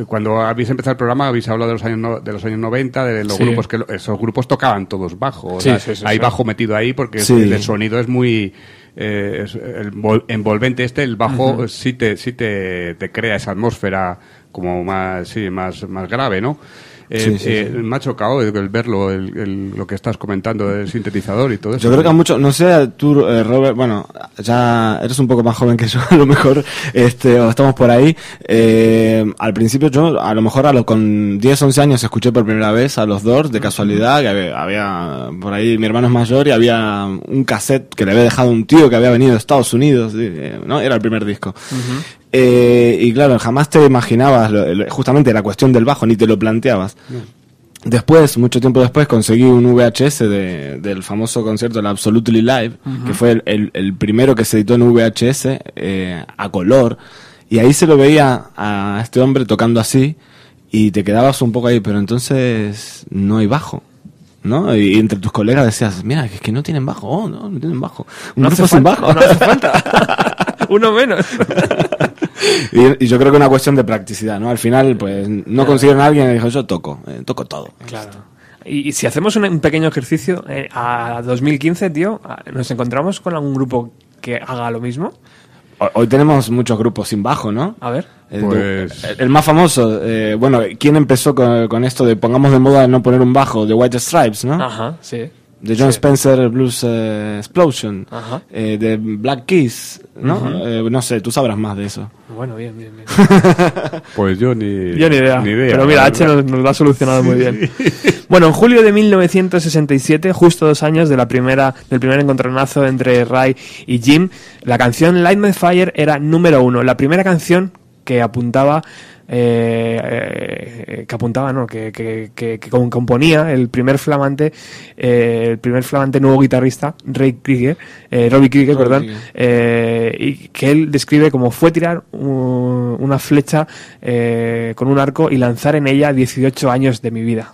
cuando habéis empezado el programa, habéis hablado de los años, no- de los años 90, de los Sí. grupos que lo- esos grupos tocaban todos bajo. o Sí, sea, sí, sí, hay sí. bajo metido ahí porque Sí. el, el sonido es muy eh, es el vol- envolvente. Este, el bajo, sí, te, sí te, te crea esa atmósfera como más, sí, más, más grave, ¿no? Eh, Sí, sí, eh, Me ha chocado el, verlo, el, el- lo que estás comentando del sintetizador y todo eso. Yo creo que a mucho, no sé, tú, eh, Robert, bueno, ya eres un poco más joven que yo, *laughs* a lo mejor, este, o estamos por ahí. Eh, al principio yo, a lo mejor a lo, con 10, 11 años escuché por primera vez a los Doors, de casualidad, que había, había- por ahí mi hermano es mayor y había un cassette que le había dejado un tío que había venido de Estados Unidos, eh, ¿no? Era el primer disco. Eh, y claro, jamás te imaginabas justamente la cuestión del bajo, ni te lo planteabas. Después, mucho tiempo después, conseguí un VHS de- del famoso concierto, el Absolutely Live, que fue el, el- el primero que se editó en VHS eh, a color. Y ahí se lo veía a este hombre tocando así y te quedabas un poco ahí, pero entonces no hay bajo. ¿No? Y entre tus colegas decías, mira, que es que no tienen bajo, oh, no, no tienen bajo. Un No grupo hace sin falta, bajo. no hace falta. *laughs* Uno menos. *laughs* y, y yo creo que una cuestión de practicidad, ¿no? Al final, pues, no consiguieron a alguien y dijo, yo toco, eh, toco todo. Claro. Y, y si hacemos un, un pequeño ejercicio eh, a 2015, tío, ¿nos encontramos con algún grupo que haga lo mismo? Ho- Hoy tenemos muchos grupos sin bajo, ¿no? A ver. El, Pues- el- el más famoso, eh, bueno, ¿quién empezó con, con esto de pongamos de moda no poner un bajo? De White Stripes, ¿no? Ajá, sí. De John Sí. Spencer Blues eh, Explosion. Ajá. Eh, de Black Keys, ¿no? Eh, no sé, tú sabrás más de eso. Bueno, bien, bien, bien. *laughs* Pues yo ni, Yo ni idea. Pero la mira, H nos, nos lo ha solucionado muy bien. *laughs* Bueno, en julio de 1967, justo dos años de la primera, del primer encontronazo entre Ray y Jim, la canción Light My Fire era número uno. La primera canción que apuntaba eh, eh, que apuntaba, no, que, que, que, que com- componía el primer flamante, eh, el primer flamante nuevo guitarrista, Ray Krieger, eh, Robbie Krieger, Robbie perdón, Krieger. y que él describe como fue tirar un- una flecha con un arco y lanzar en ella 18 años de mi vida.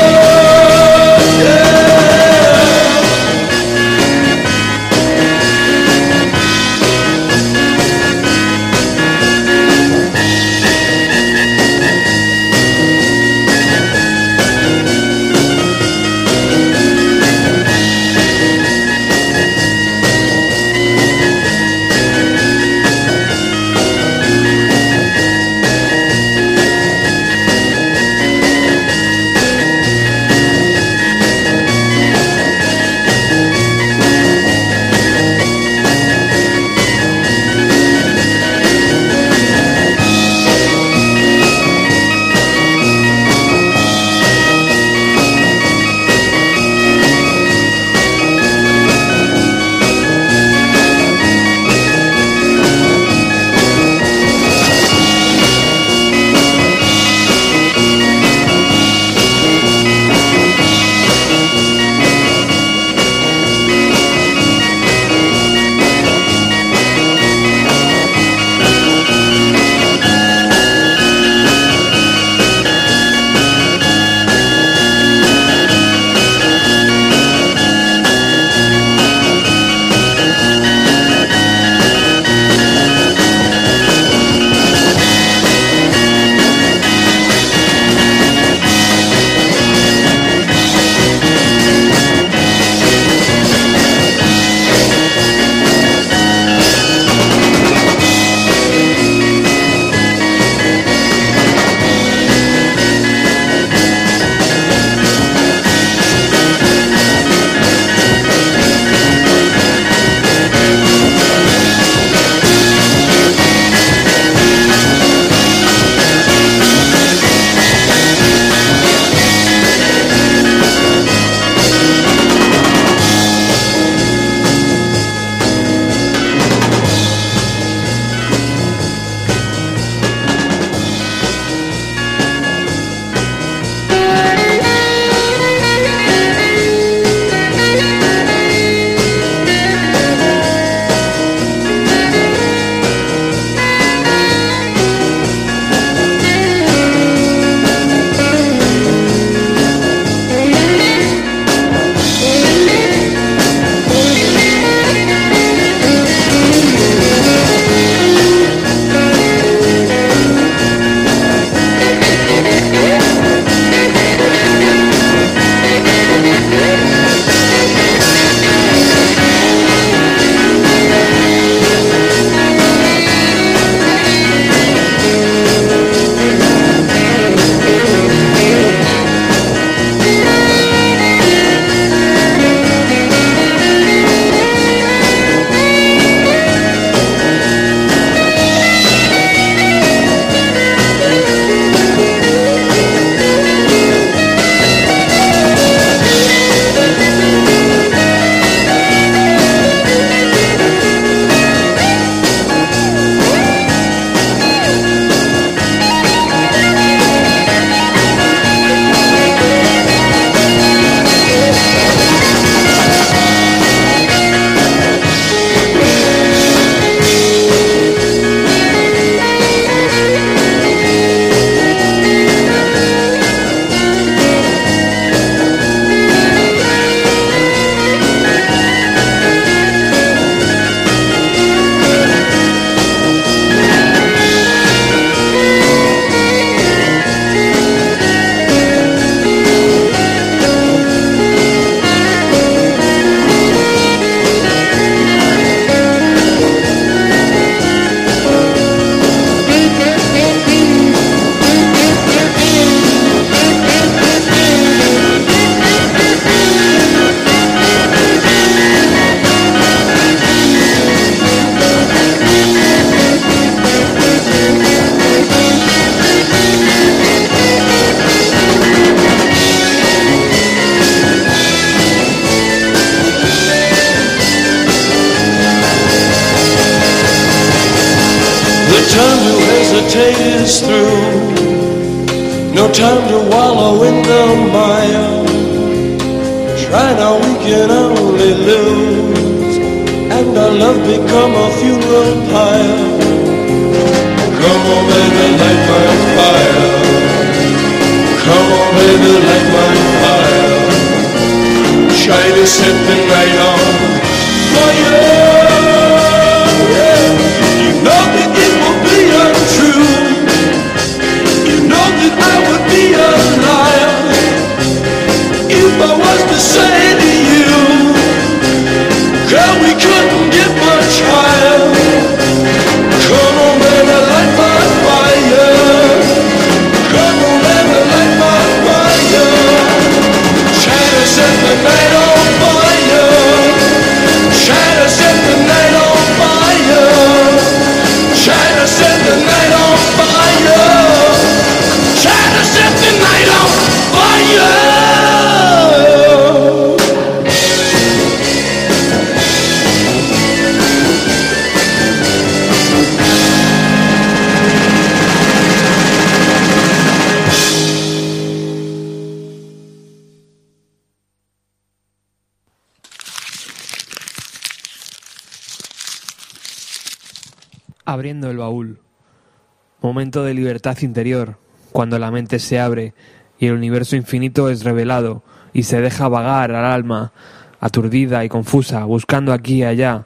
Libertad interior, cuando la mente se abre y el universo infinito es revelado y se deja vagar al alma, aturdida y confusa, buscando aquí y allá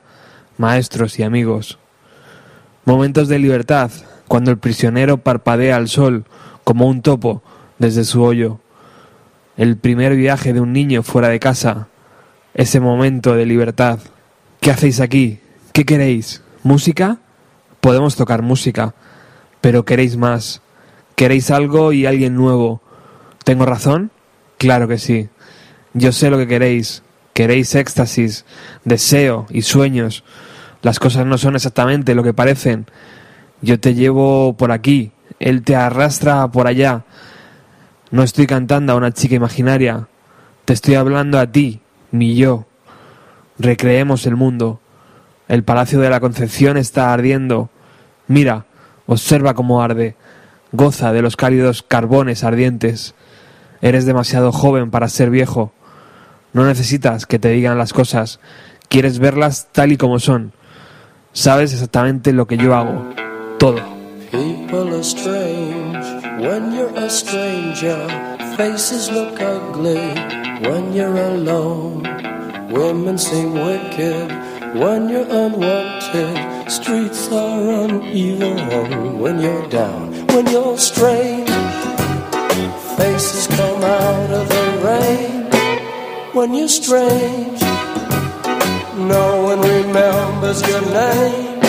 maestros y amigos. Momentos de libertad, cuando el prisionero parpadea al sol como un topo desde su hoyo. El primer viaje de un niño fuera de casa. Ese momento de libertad. ¿Qué hacéis aquí? ¿Qué queréis? ¿Música? Podemos tocar música, pero queréis más. Queréis algo y alguien nuevo. ¿Tengo razón? Claro que sí. Yo sé lo que queréis. Queréis éxtasis, deseo y sueños. Las cosas no son exactamente lo que parecen. Yo te llevo por aquí, él te arrastra por allá. No estoy cantando a una chica imaginaria. Te estoy hablando a ti, mi yo. Recreemos el mundo. El palacio de la Concepción está ardiendo. Mira, observa cómo arde. Goza de los cálidos carbones ardientes. Eres demasiado joven para ser viejo. No necesitas que te digan las cosas. Quieres verlas tal y como son. Sabes exactamente lo que yo hago. Todo. When you're a stranger. Faces look ugly when you're alone. Women seem wicked when you're unwanted. Streets are uneven when you're down. When you're strange, faces come out of the rain. When you're strange, no one remembers your name.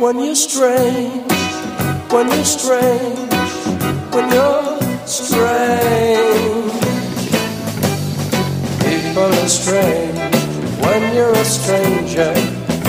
When you're strange, when you're strange, when you're strange. People are strange when you're a stranger.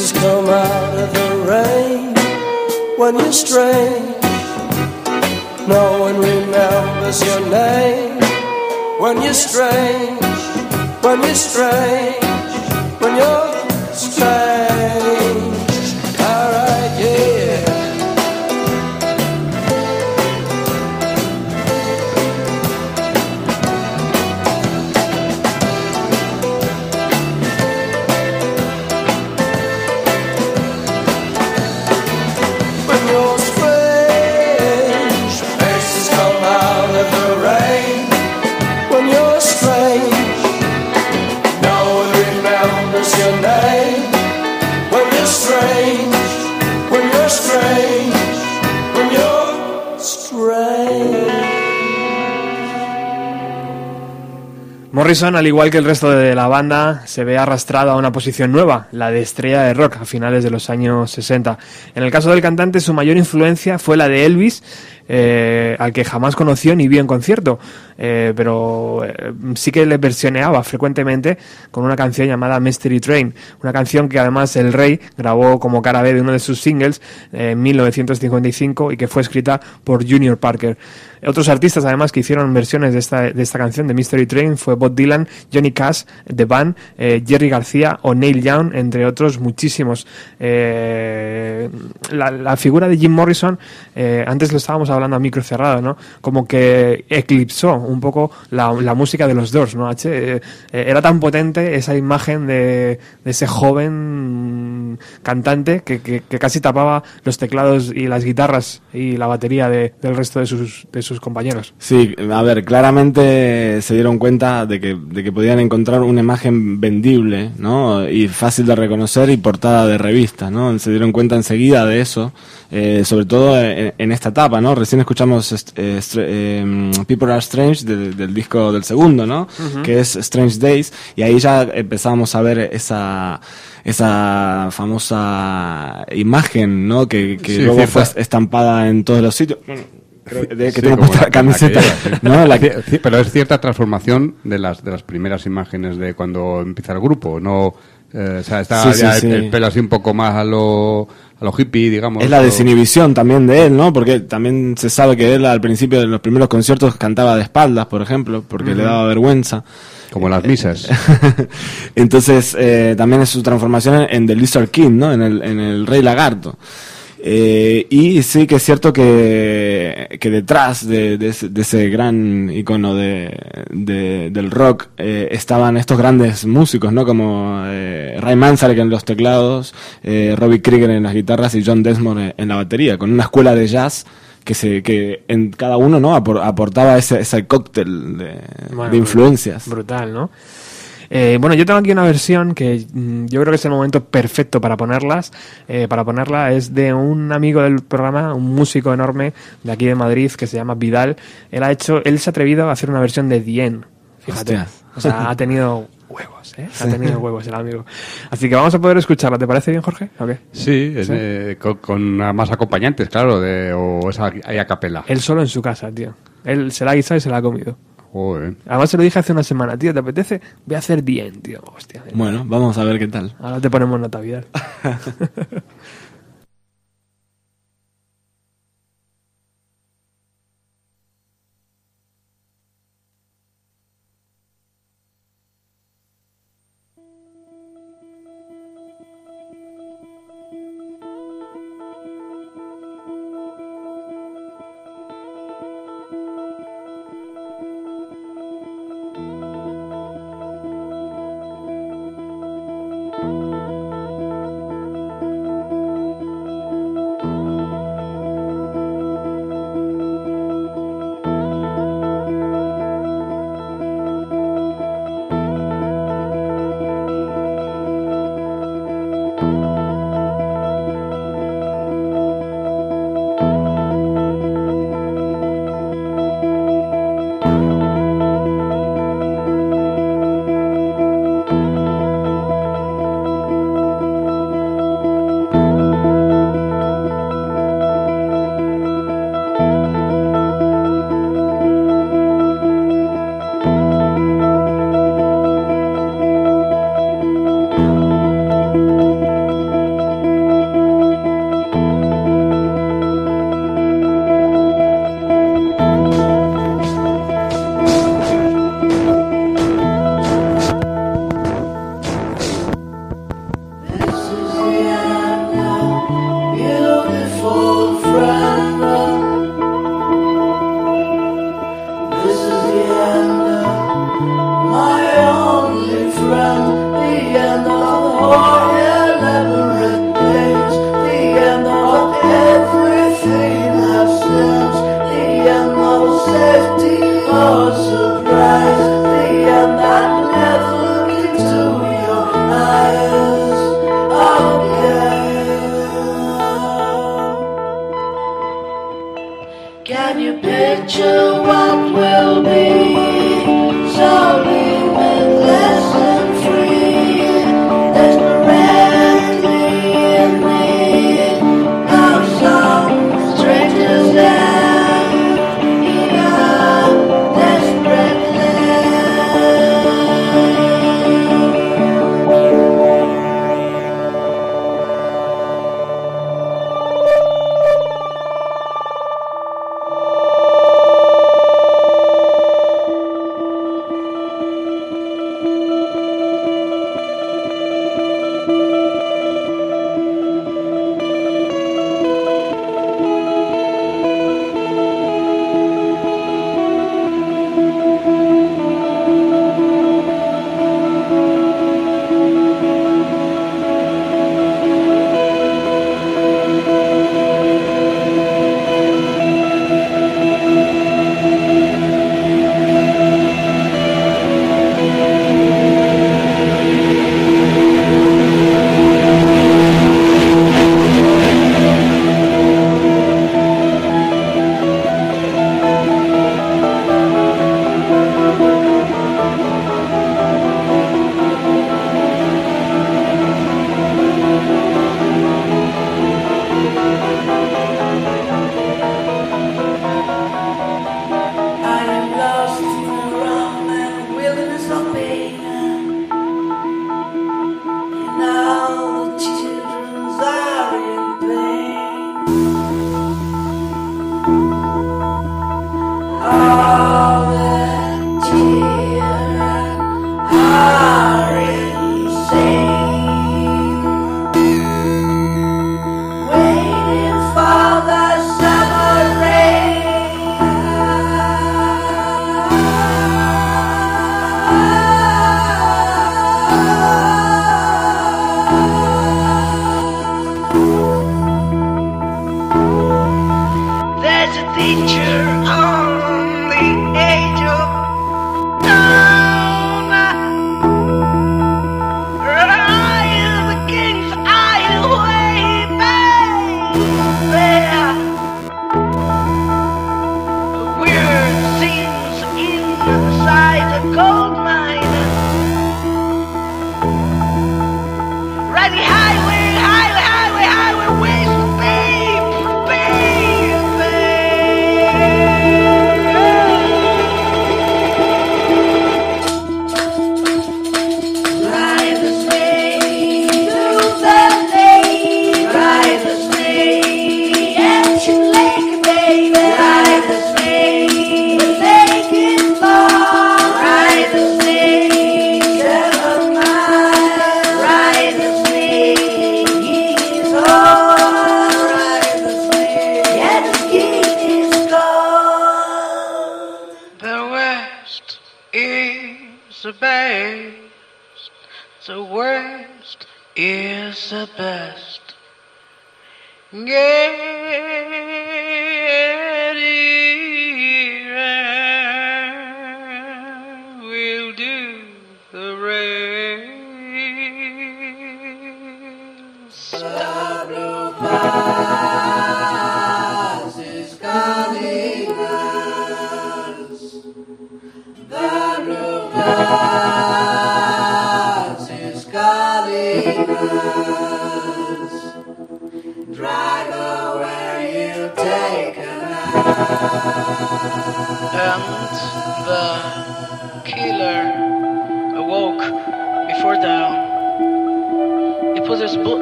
faces come out of the rain. When you're strange, no one remembers your name. When you're strange, when you're strange, when you're strange. Morrison, al igual que el resto de la banda, se ve arrastrado a una posición nueva, la de estrella de rock a finales de los años 60. En el caso del cantante, su mayor influencia fue la de Elvis, eh, al que jamás conoció ni vio en concierto, eh, pero eh, sí que le versioneaba frecuentemente con una canción llamada Mystery Train, una canción que además el Rey grabó como cara B de uno de sus singles en 1955 y que fue escrita por Junior Parker. Otros artistas además que hicieron versiones de esta, de esta canción de Mystery Train fue Bob Dylan, Johnny Cash, The Band, eh, Jerry García o Neil Young, entre otros muchísimos. Eh, la, figura de Jim Morrison, eh, antes lo estábamos hablando a micro cerrado, ¿no? Como que eclipsó un poco la, música de los Doors, ¿no? H, eh, era tan potente esa imagen de, ese joven cantante que, que- que casi tapaba los teclados y las guitarras y la batería de- del resto de sus, de sus compañeros. Sí, a ver, claramente se dieron cuenta de que, de que podían encontrar una imagen vendible, ¿no? Y fácil de reconocer y portada de revista, ¿no? Se dieron cuenta enseguida de eso, eh, sobre todo en, en esta etapa, ¿no? Recién escuchamos eh, eh, People Are Strange del, del disco del segundo, ¿no? Que es Strange Days, y ahí ya empezamos a ver esa esa famosa imagen, ¿no? Que, que Sí, luego cierta- fue estampada en todos los sitios. Bueno, creo que- de que Sí, tengo puesta la camiseta, aquella. ¿no? La que- Sí, sí, pero es cierta transformación de las de las primeras imágenes de cuando empieza el grupo, no eh, o sea, está Sí, ya sí, el, sí. el pelo así un poco más a lo a lo hippie, digamos. Es la desinhibición también de él, ¿no? Porque también se sabe que él al principio de los primeros conciertos cantaba de espaldas, por ejemplo, porque le daba vergüenza. Como las misas. *laughs* Entonces, eh, también es su transformación en, The Lizard King, ¿no? En el, en el Rey Lagarto. Eh, y sí que es cierto que, que detrás de, ese, de ese gran icono de, de- del rock eh, estaban estos grandes músicos, ¿no? Como eh, Ray Manzarek en los teclados, eh, Robbie Krieger en las guitarras y John Desmond en, en la batería, con una escuela de jazz que se que en cada uno no Apor- aportaba ese, ese cóctel de, Bueno, de influencias. Brutal, ¿no? Eh, bueno, yo tengo aquí una versión que mm, yo creo que es el momento perfecto para ponerlas. eh, para ponerla es de un amigo del programa, un músico enorme de aquí de Madrid que se llama Vidal. Él ha hecho, él se ha atrevido a hacer una versión de Dien. Fíjate. Hostia. O sea, ha tenido *laughs* huevos, ¿eh? Ha tenido huevos el amigo. Así que vamos a poder escucharla. ¿Te parece bien, Jorge? ¿O qué? Sí, eh, con, con más acompañantes, claro, de, o esa ahí a capela. Él solo en su casa, tío. Él se la ha guisado y se la ha comido. Joder. Además se lo dije hace una semana, tío, ¿te apetece? Voy a hacer Dien, tío. Hostia. Bueno, vamos a ver qué tal. Ahora te ponemos nota Vidal. *laughs*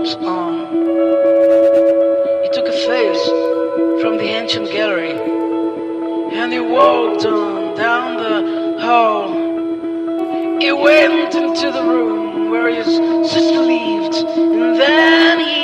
walked on He took a face from the ancient gallery, and he walked down the hall. He went into the room where his sister lived, And then he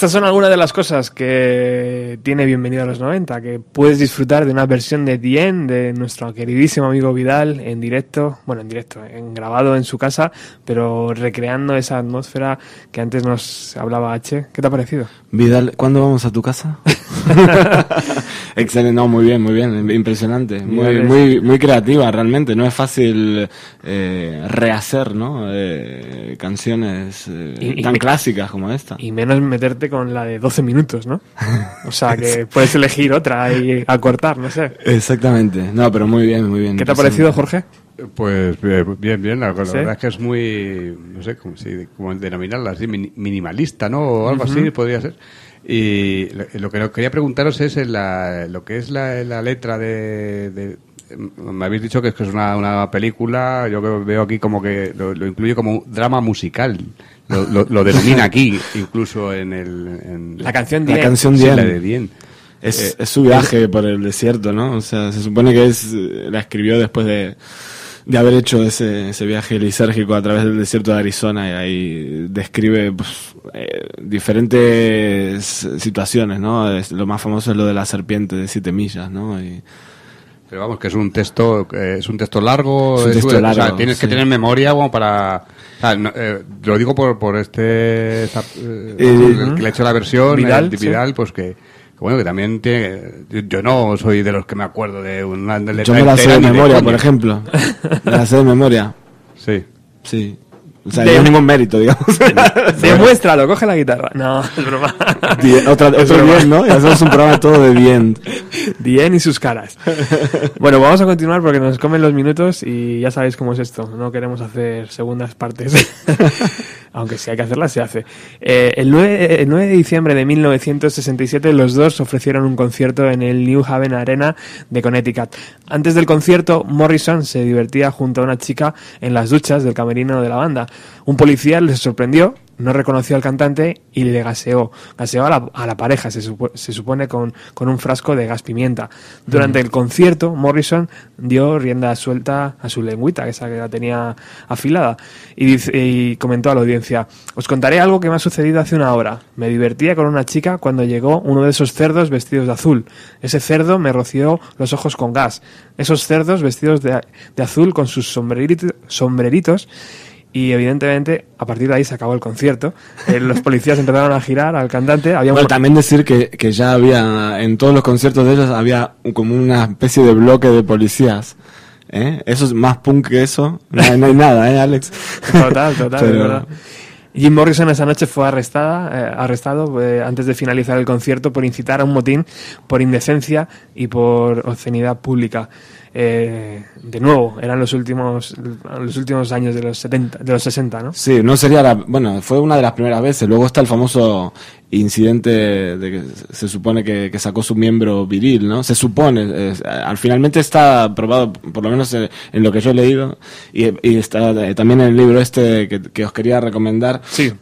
Estas son algunas de las cosas que tiene Bienvenido a los 90, que puedes disfrutar de una versión de The End de nuestro queridísimo amigo Vidal en directo, bueno, en directo, en grabado en su casa, pero recreando esa atmósfera que antes nos hablaba H. ¿Qué te ha parecido? Vidal, ¿cuándo vamos a tu casa? *laughs* Excelente, no, muy bien, muy bien, impresionante, muy, muy, muy creativa realmente, no es fácil eh, rehacer, ¿no? Eh, canciones eh, Y- y tan me- clásicas como esta. Y menos meterte con la de 12 minutos, ¿no? O sea, que *laughs* puedes elegir otra y acortar, no sé. Exactamente, no, pero muy bien, muy bien. ¿Qué te ha parecido, Jorge? Pues eh, bien, bien, la, la ¿Sí? verdad es que es muy, no sé cómo, si, cómo denominarla así, mini- minimalista, ¿no? O algo así podría ser. Y lo, que quería preguntaros es en la, lo que es la, la letra de, de- me habéis dicho que es, que es una, una película, yo veo aquí como que lo, lo incluye como un drama musical. Lo, lo- lo denomina aquí, *laughs* incluso en el... en- La canción La Dien. canción Sí, Dien. la de Dien. Es, Eh, es su viaje por el desierto, ¿no? O sea, se supone que es la escribió después de, de haber hecho ese, ese viaje lisérgico a través del desierto de Arizona y ahí describe pues, eh, diferentes situaciones, ¿no? Es- lo más famoso es lo de la serpiente de siete millas, ¿no? Y, Pero vamos, que es un texto, eh, es un texto largo, Es un texto o sea, largo, tienes que tener memoria como para, o sea, no, eh, lo digo por, por este, esta, eh, el que le ha hecho la versión, Vidal, el sí. Vidal, pues que bueno, que también tiene, yo, yo no soy de los que me acuerdo de una letra yo me la sé de memoria, por ejemplo. Me la sé de memoria, Sí. sí. O sea, De- no es ningún mérito, digamos. *laughs* Demuéstralo, coge la guitarra. No, es broma. Die- otra, Es otro broma. bien, ¿no? Y hacemos un programa todo de bien. Dien y sus caras. Bueno, vamos a continuar porque nos comen los minutos y ya sabéis cómo es esto. No queremos hacer segundas partes. Aunque si hay que hacerlas, se hace. Eh, el, 9, el 9 de diciembre de 1967 los dos ofrecieron un concierto en el New Haven Arena de Connecticut. Antes del concierto, Morrison se divertía junto a una chica en las duchas del camerino de la banda. Un policía les sorprendió no reconoció al cantante y le gaseó. Gaseó a la, a la pareja, se, supo- se supone, con, con un frasco de gas pimienta. Durante el concierto, Morrison dio rienda suelta a su lengüita, esa que la tenía afilada, y, dice- y comentó a la audiencia, os contaré algo que me ha sucedido hace una hora. Me divertía con una chica cuando llegó uno de esos cerdos vestidos de azul. Ese cerdo me roció los ojos con gas. Esos cerdos vestidos de, de azul con sus sombreriti- sombreritos y evidentemente, a partir de ahí se acabó el concierto. Eh, los policías empezaron a girar al cantante. Había un- Bueno, también decir que, que ya había, en todos los conciertos de ellos había como una especie de bloque de policías. ¿eh? Eso es más punk que eso. No, hay- no hay nada, ¿eh, Alex? Total, total, Pero- verdad. Jim Morrison esa noche fue arrestada, eh, arrestado eh, antes de finalizar el concierto por incitar a un motín, por indecencia y por obscenidad pública. Eh, de nuevo, eran los últimos, los últimos años de los 70, de los 60, ¿no? Sí, no sería la. Bueno, fue una de las primeras veces. Luego está el famoso incidente de que se supone que, que sacó su miembro viril, ¿no? Se supone. es- al finalmente está probado, por lo menos en, en lo que yo he leído, y, y está eh, también en el libro este que, que os quería recomendar. Sí.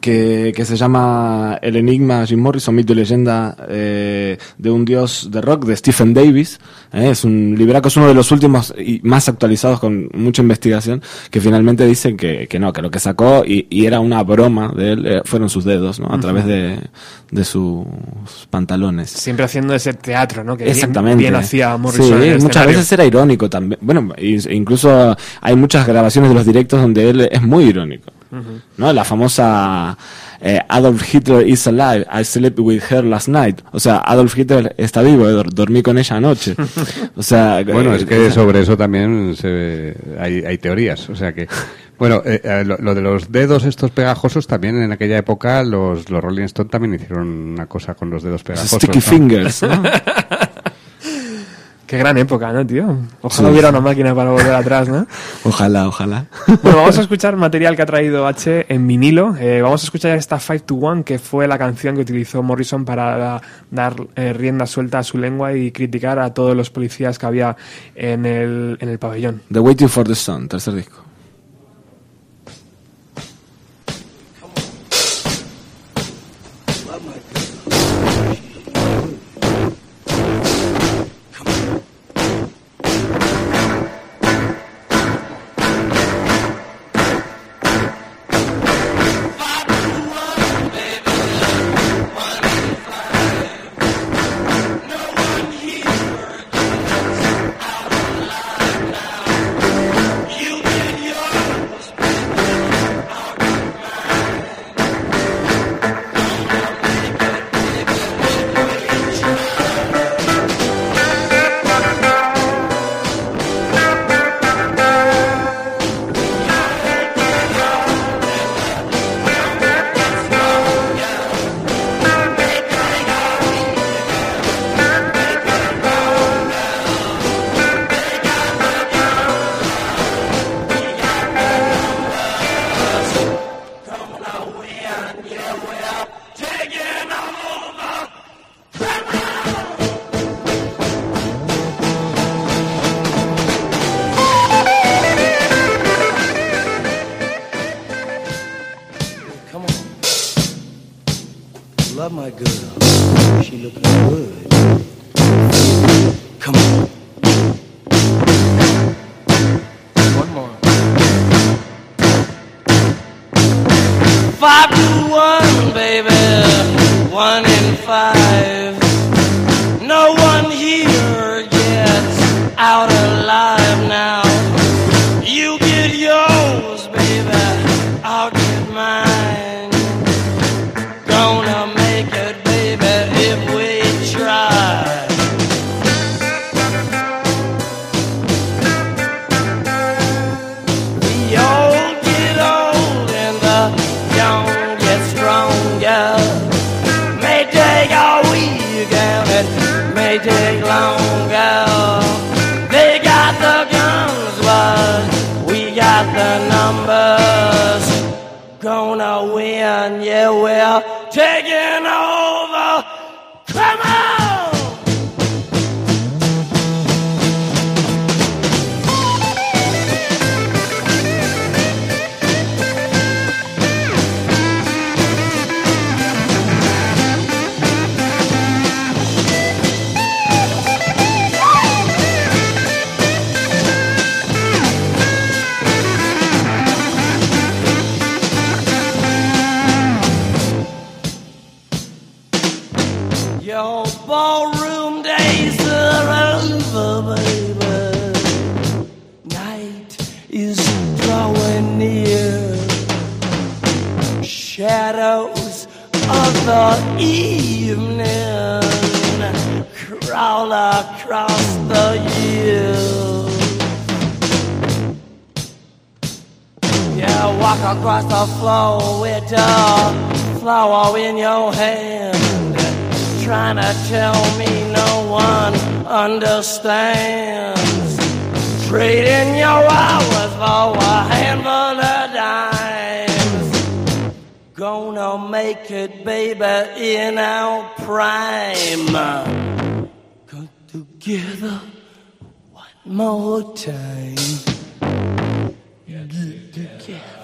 Que, que se llama El Enigma Jim Morrison, mito y leyenda eh, de un dios de rock de Stephen Davis. Eh, es un libraco, es uno de los últimos y más actualizados con mucha investigación, que finalmente dicen que, que no, que lo que sacó y, y era una broma de él eh, fueron sus dedos, ¿no? A través de, de sus pantalones. Siempre haciendo ese teatro, ¿no? Que Exactamente. Bien, hacía Morrison. Sí, muchas escenario. veces era irónico también. Bueno, incluso hay muchas grabaciones de los directos donde él es muy irónico. ¿No? La famosa eh, Adolf Hitler is alive, I slept with her last night. O sea, Adolf Hitler está vivo, eh, dor- dormí con ella anoche. *laughs* O sea, Bueno, eh, es que esa- sobre eso también se, hay, hay teorías. O sea que, bueno, eh, eh, lo, lo de los dedos estos pegajosos también en aquella época los, los Rolling Stone también hicieron una cosa con los dedos pegajosos. Sticky ¿no? fingers, ¿no? *laughs* Qué gran época, ¿no, tío? Ojalá Sí. hubiera una máquina para volver *laughs* atrás, ¿no? Ojalá, ojalá. Bueno, vamos a *laughs* escuchar material que ha traído H en vinilo. Eh, vamos a escuchar esta 5 to 1, que fue la canción que utilizó Morrison para dar eh, rienda suelta a su lengua y criticar a todos los policías que había en el, en el pabellón. The Waiting for the Sun, tercer disco. Shadows of the evening crawl across the years. Yeah, walk across the floor with a flower in your hand. Trying to tell me no one understands. Trading your hours for a handful of dimes. Gonna make it, baby, in our prime. Come together one more time. Get together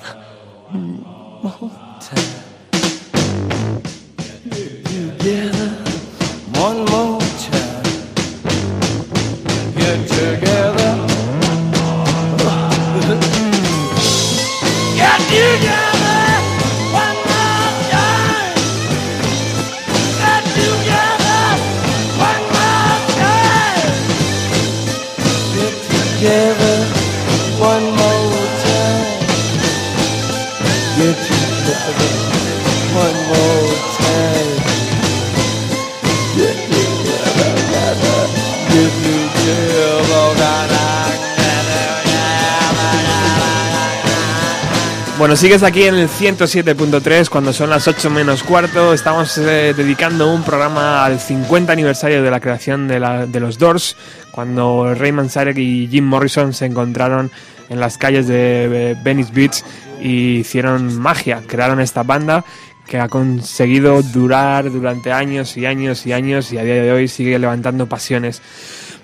Bueno, sigues aquí en el 107.3 cuando son las 8 menos cuarto. Estamos eh, dedicando un programa al 50 aniversario de la creación de, la- de los Doors, cuando Raymond Sarek y Jim Morrison se encontraron en las calles de eh, Venice Beach y hicieron magia, crearon esta banda que ha conseguido durar durante años y años y años y a día de hoy sigue levantando pasiones.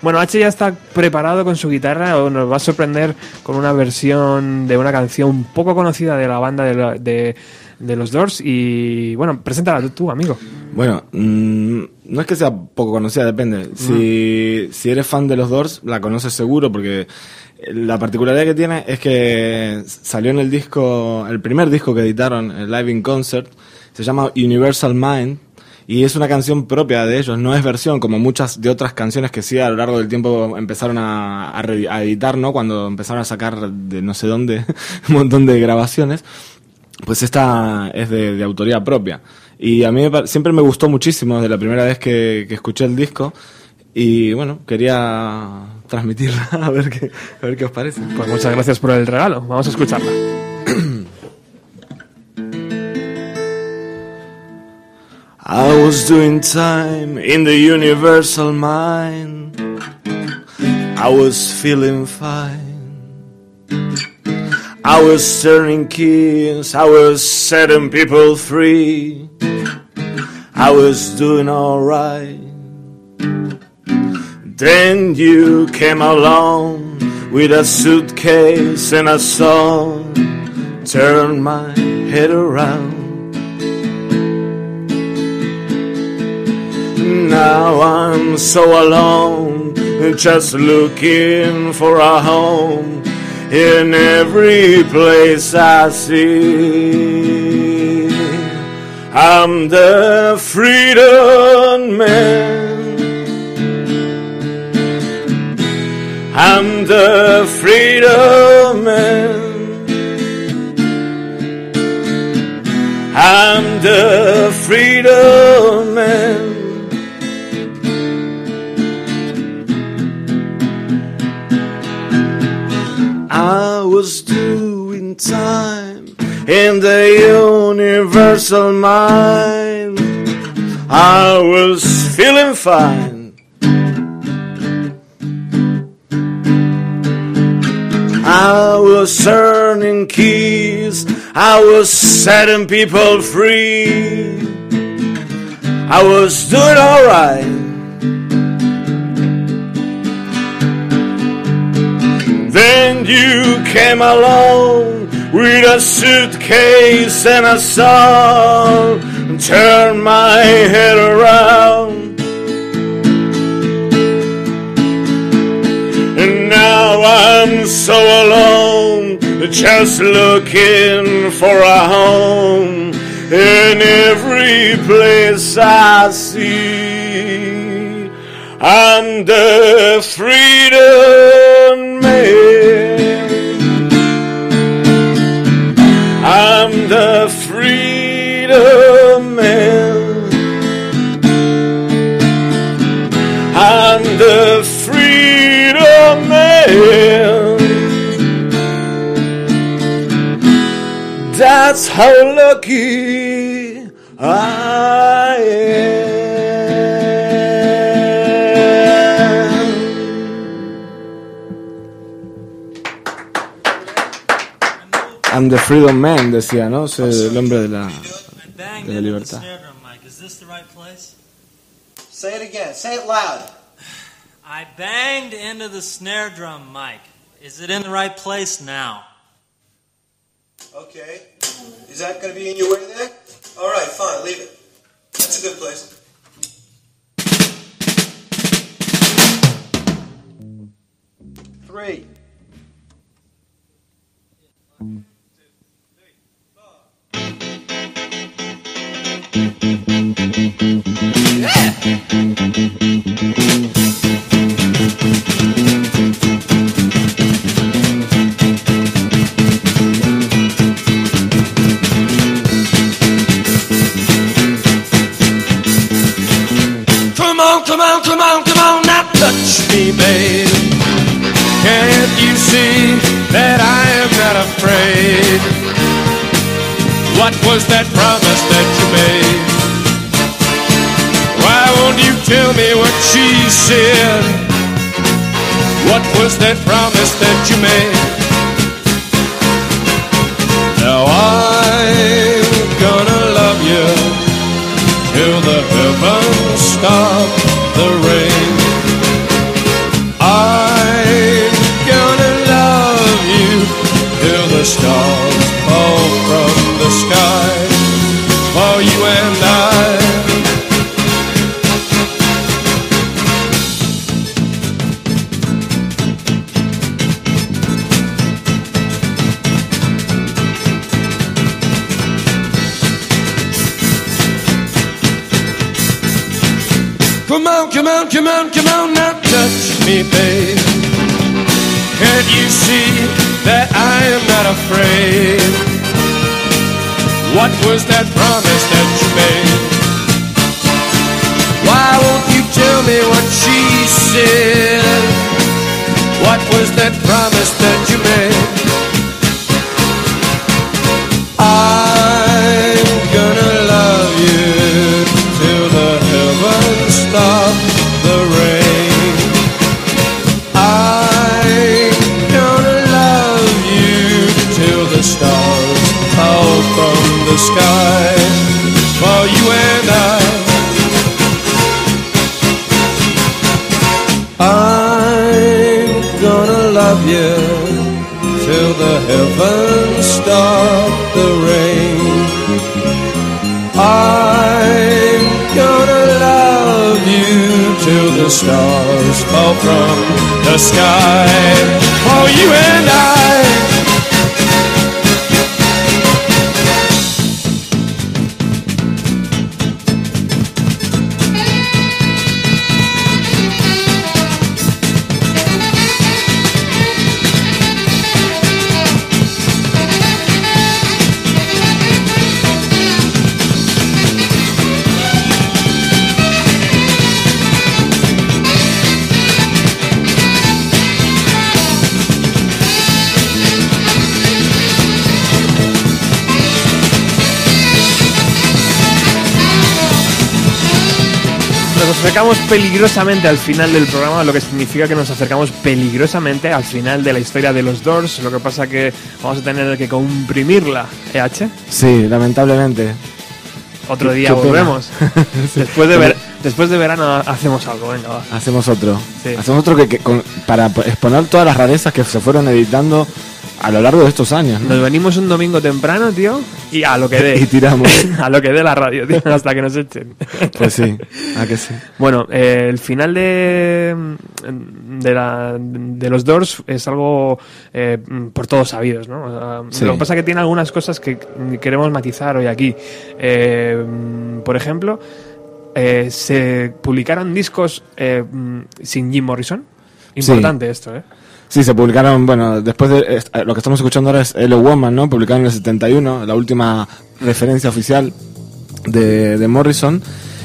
Bueno, H ya está preparado con su guitarra o nos va a sorprender con una versión de una canción poco conocida de la banda de, la- de- de los Doors y bueno, preséntala tú, tú, amigo. Bueno, mm, no es que sea poco conocida, depende. Si, si eres fan de los Doors, la conoces seguro porque la particularidad que tiene es que salió en el disco, el primer disco que editaron, el Live in Concert, se llama Universal Mind y es una canción propia de ellos, no es versión como muchas de otras canciones que sí a lo largo del tiempo empezaron a, a a editar, ¿no? Cuando empezaron a sacar de no sé dónde *laughs* un montón de grabaciones pues esta es de, de autoría propia. Y a mí siempre me gustó muchísimo desde la primera vez que, que escuché el disco. Y bueno, quería transmitirla *laughs* a ver qué, a ver qué os parece. Pues muchas gracias por el regalo, vamos a escucharla. I was doing time in the universal mind. I was feeling fine. I was turning keys. I was setting people free. I was doing alright. Then you came along with a suitcase and a song. Turned my head around. Now I'm so alone, just looking for a home in every place I see. I'm the freedom man. I'm the freedom man. I'm the freedom man. Time in the universal mind. I was feeling fine. I was turning keys. I was setting people free. I was doing alright. Then you came along with a suitcase and a song and turned my head around. And now I'm so alone, just looking for a home in every place I see. I'm the freedom That's how lucky I am. I'm the freedom man, decía, ¿no? Es oh, el hombre de la, de la libertad. snare drum mic. Is this the right place? Say it again. Say it loud. I banged into the snare drum mic. Is it in the right place now? Okay. Is that going to be in your way there? All right, fine. Leave it. That's a good place. Three. Come me, babe. Can't you see that I am not afraid? What was that promise that you made? Why won't you tell me what she said? What was that promise that you made? Now I'm gonna love you till the heavens stop the rain. was that sky acercamos peligrosamente al final del programa, lo que significa que nos acercamos peligrosamente al final de la historia de los Doors. Lo que pasa que vamos a tener que comprimirla, ¿eh, Sí, lamentablemente. Otro día volvemos. *laughs* después, de ver- después de verano hacemos algo, venga, va. Hacemos otro. Sí. Hacemos otro que, que con- para exponer todas las rarezas que se fueron editando a lo largo de estos años. ¿no? Nos venimos un domingo temprano, tío, y a lo que *laughs* dé. Y tiramos. *laughs* a lo que dé la radio, tío, *laughs* hasta que nos echen. Pues sí, a que sí. Bueno, eh, el final de, de, la- de los Doors es algo eh, por todos sabidos, ¿no? O sea, Sí. Lo que pasa es que tiene algunas cosas que queremos matizar hoy aquí. Eh, por ejemplo, eh, se publicaron discos eh, sin Jim Morrison. Importante esto, ¿eh? Sí, se publicaron, bueno, después de est- lo que estamos escuchando ahora es Hello Woman, ¿no? Publicaron en el 71, la última referencia oficial de, de Morrison.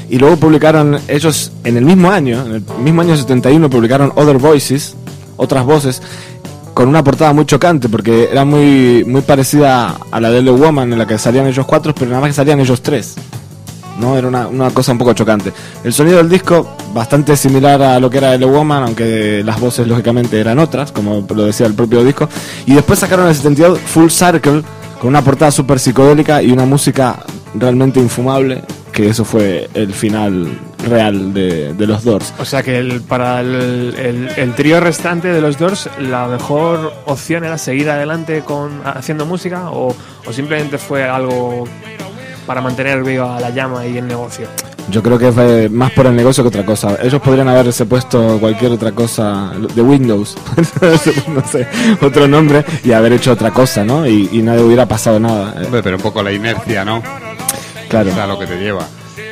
Y luego publicaron ellos en el mismo año, en el mismo año 71, publicaron Other Voices, otras voces, con una portada muy chocante, porque era muy, muy parecida a la de Hello Woman, en la que salían ellos cuatro, pero nada más que salían ellos tres. ¿No? Era una, una cosa un poco chocante. El sonido del disco, bastante similar a lo que era Hello Woman, aunque las voces lógicamente eran otras, como lo decía el propio disco. Y después sacaron el 72 Full Circle, con una portada súper psicodélica y una música realmente infumable, que eso fue el final real de, de los Doors. O sea que el- para el, el- el trío restante de los Doors, la mejor opción era seguir adelante con haciendo música o, o simplemente fue algo para mantener viva la llama y el negocio. Yo creo que fue más por el negocio que otra cosa. Ellos podrían haberse puesto cualquier otra cosa de Windows, *laughs* no sé, otro nombre y haber hecho otra cosa, ¿no? Y, y nadie hubiera pasado nada. Hombre, pero un poco la inercia, ¿no? Claro. O sea, lo que te lleva.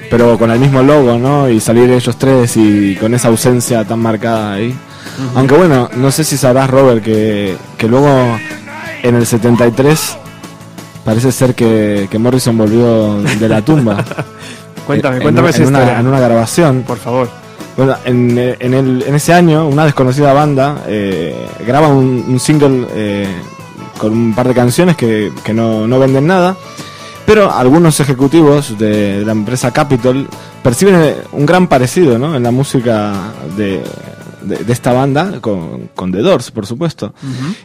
Pero con el mismo logo, ¿no? Y salir ellos tres y con esa ausencia tan marcada ahí. Aunque bueno, no sé si sabrás, Robert, que, que luego en el 73 parece ser que, que Morrison volvió de la tumba. *laughs* Cuéntame, En- cuéntame en, esa en una, en una grabación. Por favor. Bueno, en, en, el- en ese año, una desconocida banda eh, graba un, un single eh, con un par de canciones que, que no, no venden nada, pero algunos ejecutivos de, de la empresa Capitol perciben eh, un gran parecido ¿no? en la música de, de- de esta banda con, con The Doors, por supuesto.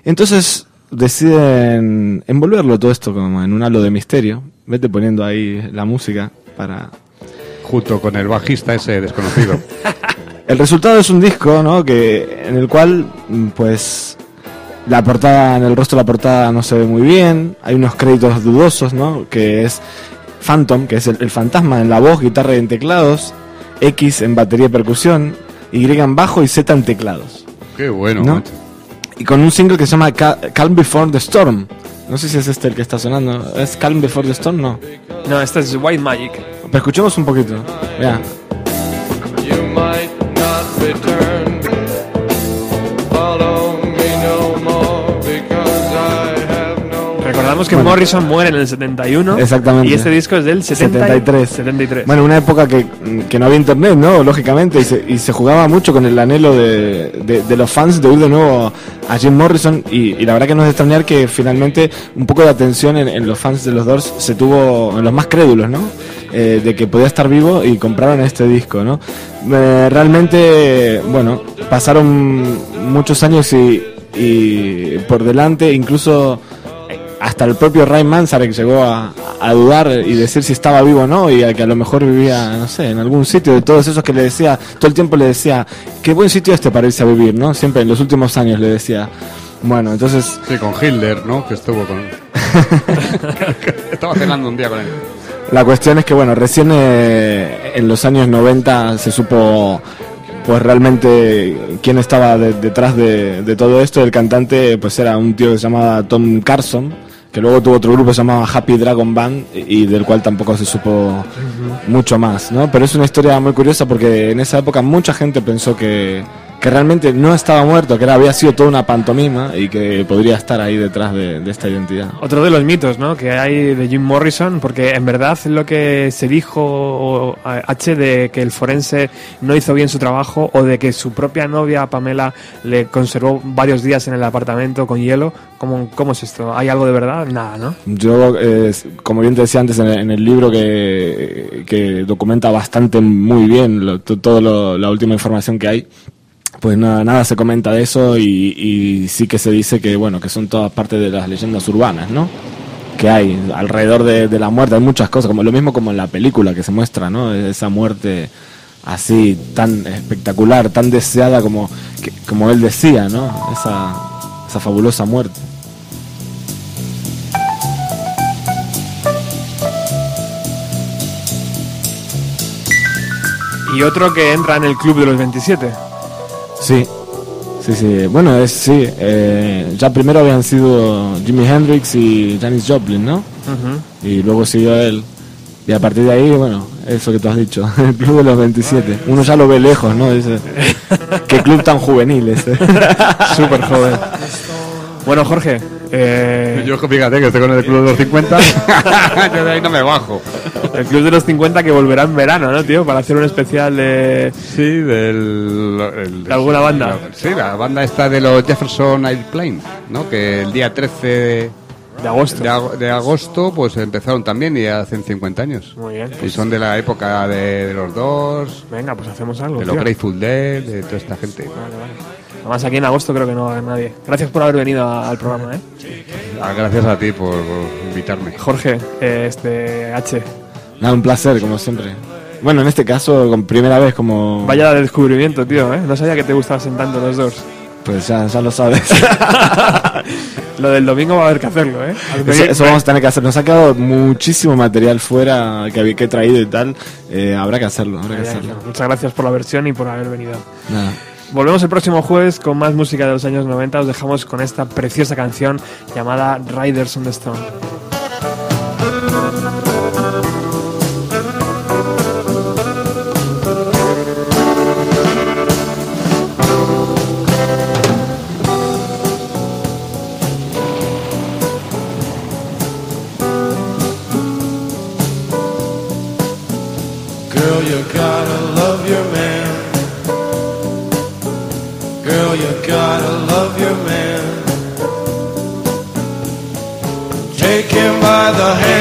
Entonces deciden envolverlo todo esto como en un halo de misterio. Vete poniendo ahí la música para Junto con el bajista ese desconocido. *laughs* El resultado es un disco, ¿no? Que en el cual, pues, la portada, en el rostro de la portada no se ve muy bien. Hay unos créditos dudosos, ¿no? Que es Phantom, que es el, el fantasma en la voz, guitarra y en teclados. X en batería y percusión. Y en bajo y Z en teclados. Qué bueno, ¿no? Y con un single que se llama Ca- Calm Before the Storm. No sé si es este el que está sonando. ¿Es Calm Before the Storm? No. No, este es White Magic. Pero escuchemos un poquito. You Recordamos que Bueno. Morrison muere en el 71. Exactamente. Y este disco es del 70 y- 73. 73. Bueno, una época que, que no había internet, ¿no? Lógicamente, y se, y se jugaba mucho con el anhelo de, de- de los fans de oír de nuevo a Jim Morrison. Y, y la verdad que no es de extrañar que finalmente un poco de atención en, en los fans de los Doors se tuvo, en los más crédulos, ¿no? Eh, de que podía estar vivo y compraron este disco, ¿no? Eh, realmente, bueno, pasaron muchos años y, y por delante, incluso hasta el propio Ray Manzarek llegó a, a dudar y decir si estaba vivo o no y a que a lo mejor vivía, no sé, en algún sitio de todos esos que le decía, todo el tiempo le decía, qué buen sitio este para irse a vivir, ¿no? Siempre en los últimos años le decía. Bueno, entonces... Sí, con Hitler, ¿no? Que estuvo con... *laughs* Estaba cenando un día con él. La cuestión es que, bueno, recién eh, en los años 90 se supo pues realmente quién estaba de- detrás de, de todo esto. El cantante pues era un tío que se llamaba Tom Carson, que luego tuvo otro grupo llamaba Happy Dragon Band y del cual tampoco se supo mucho más, ¿no? Pero es una historia muy curiosa porque en esa época mucha gente pensó que, que realmente no estaba muerto, que era, había sido toda una pantomima y que podría estar ahí detrás de, de esta identidad. Otro de los mitos ¿no? que hay de Jim Morrison, porque en verdad lo que se dijo H de que el forense no hizo bien su trabajo o de que su propia novia Pamela le conservó varios días en el apartamento con hielo, ¿cómo, cómo es esto? ¿Hay algo de verdad? Nada, ¿no? Yo, eh, como bien te decía antes en el, en el libro que, que documenta bastante muy bien lo- to- todo lo- la última información que hay, pues nada, nada se comenta de eso y, sí que se dice que bueno que son todas parte de las leyendas urbanas, ¿no? Que hay alrededor de, la muerte hay muchas cosas, como lo mismo como en la película que se muestra, ¿no? Esa muerte así tan espectacular, tan deseada como como él decía, ¿no? Esa esa fabulosa muerte. Y otro que entra en el club de los 27. Sí, sí, sí. Bueno, es, sí. eh, ya primero habían sido Jimi Hendrix y Janis Joplin, ¿no? Y luego siguió él. Y a partir de ahí, bueno, eso que tú has dicho, *laughs* el club de los 27. Uno ya lo ve lejos, ¿no? Dice, qué club tan juvenil este. *laughs* Súper joven. Bueno, Jorge, eh, Yo fíjate que estoy con el club de los 50. yo de ahí no me bajo. el club de los 50 que volverá en verano, ¿no, tío? Para hacer un especial de... Sí, del. el- ¿De alguna banda? Sí, la banda esta de los Jefferson Airplane, ¿no? Que el día 13 de, De agosto. de, ag- de agosto pues empezaron también y hacen 50 años. Muy bien. Y son de la época de, de los dos, Venga, pues hacemos algo. de los. Grateful Dead, de toda esta gente. Vale, vale. Además, aquí en agosto creo que no va a haber nadie. Gracias por haber venido a- al programa, ¿eh? Ah, Gracias a ti por, por invitarme. Jorge, eh, este H. Nada, un placer, como siempre. Bueno, en este caso, con primera vez como... Vaya descubrimiento, tío, ¿eh? No sabía que te gustaban tanto los dos. Pues ya, ya lo sabes. *laughs* Lo del domingo va a haber que hacerlo, ¿eh? Eso, eso vamos a tener que hacer. Nos ha quedado muchísimo material fuera que, había- que he traído y tal. Eh, habrá que hacerlo, habrá que hacerlo. Muchas gracias por la versión y por haber venido. Nada. Volvemos el próximo jueves con más música de los años 90. Os dejamos con esta preciosa canción llamada Riders on the Stone. The hand.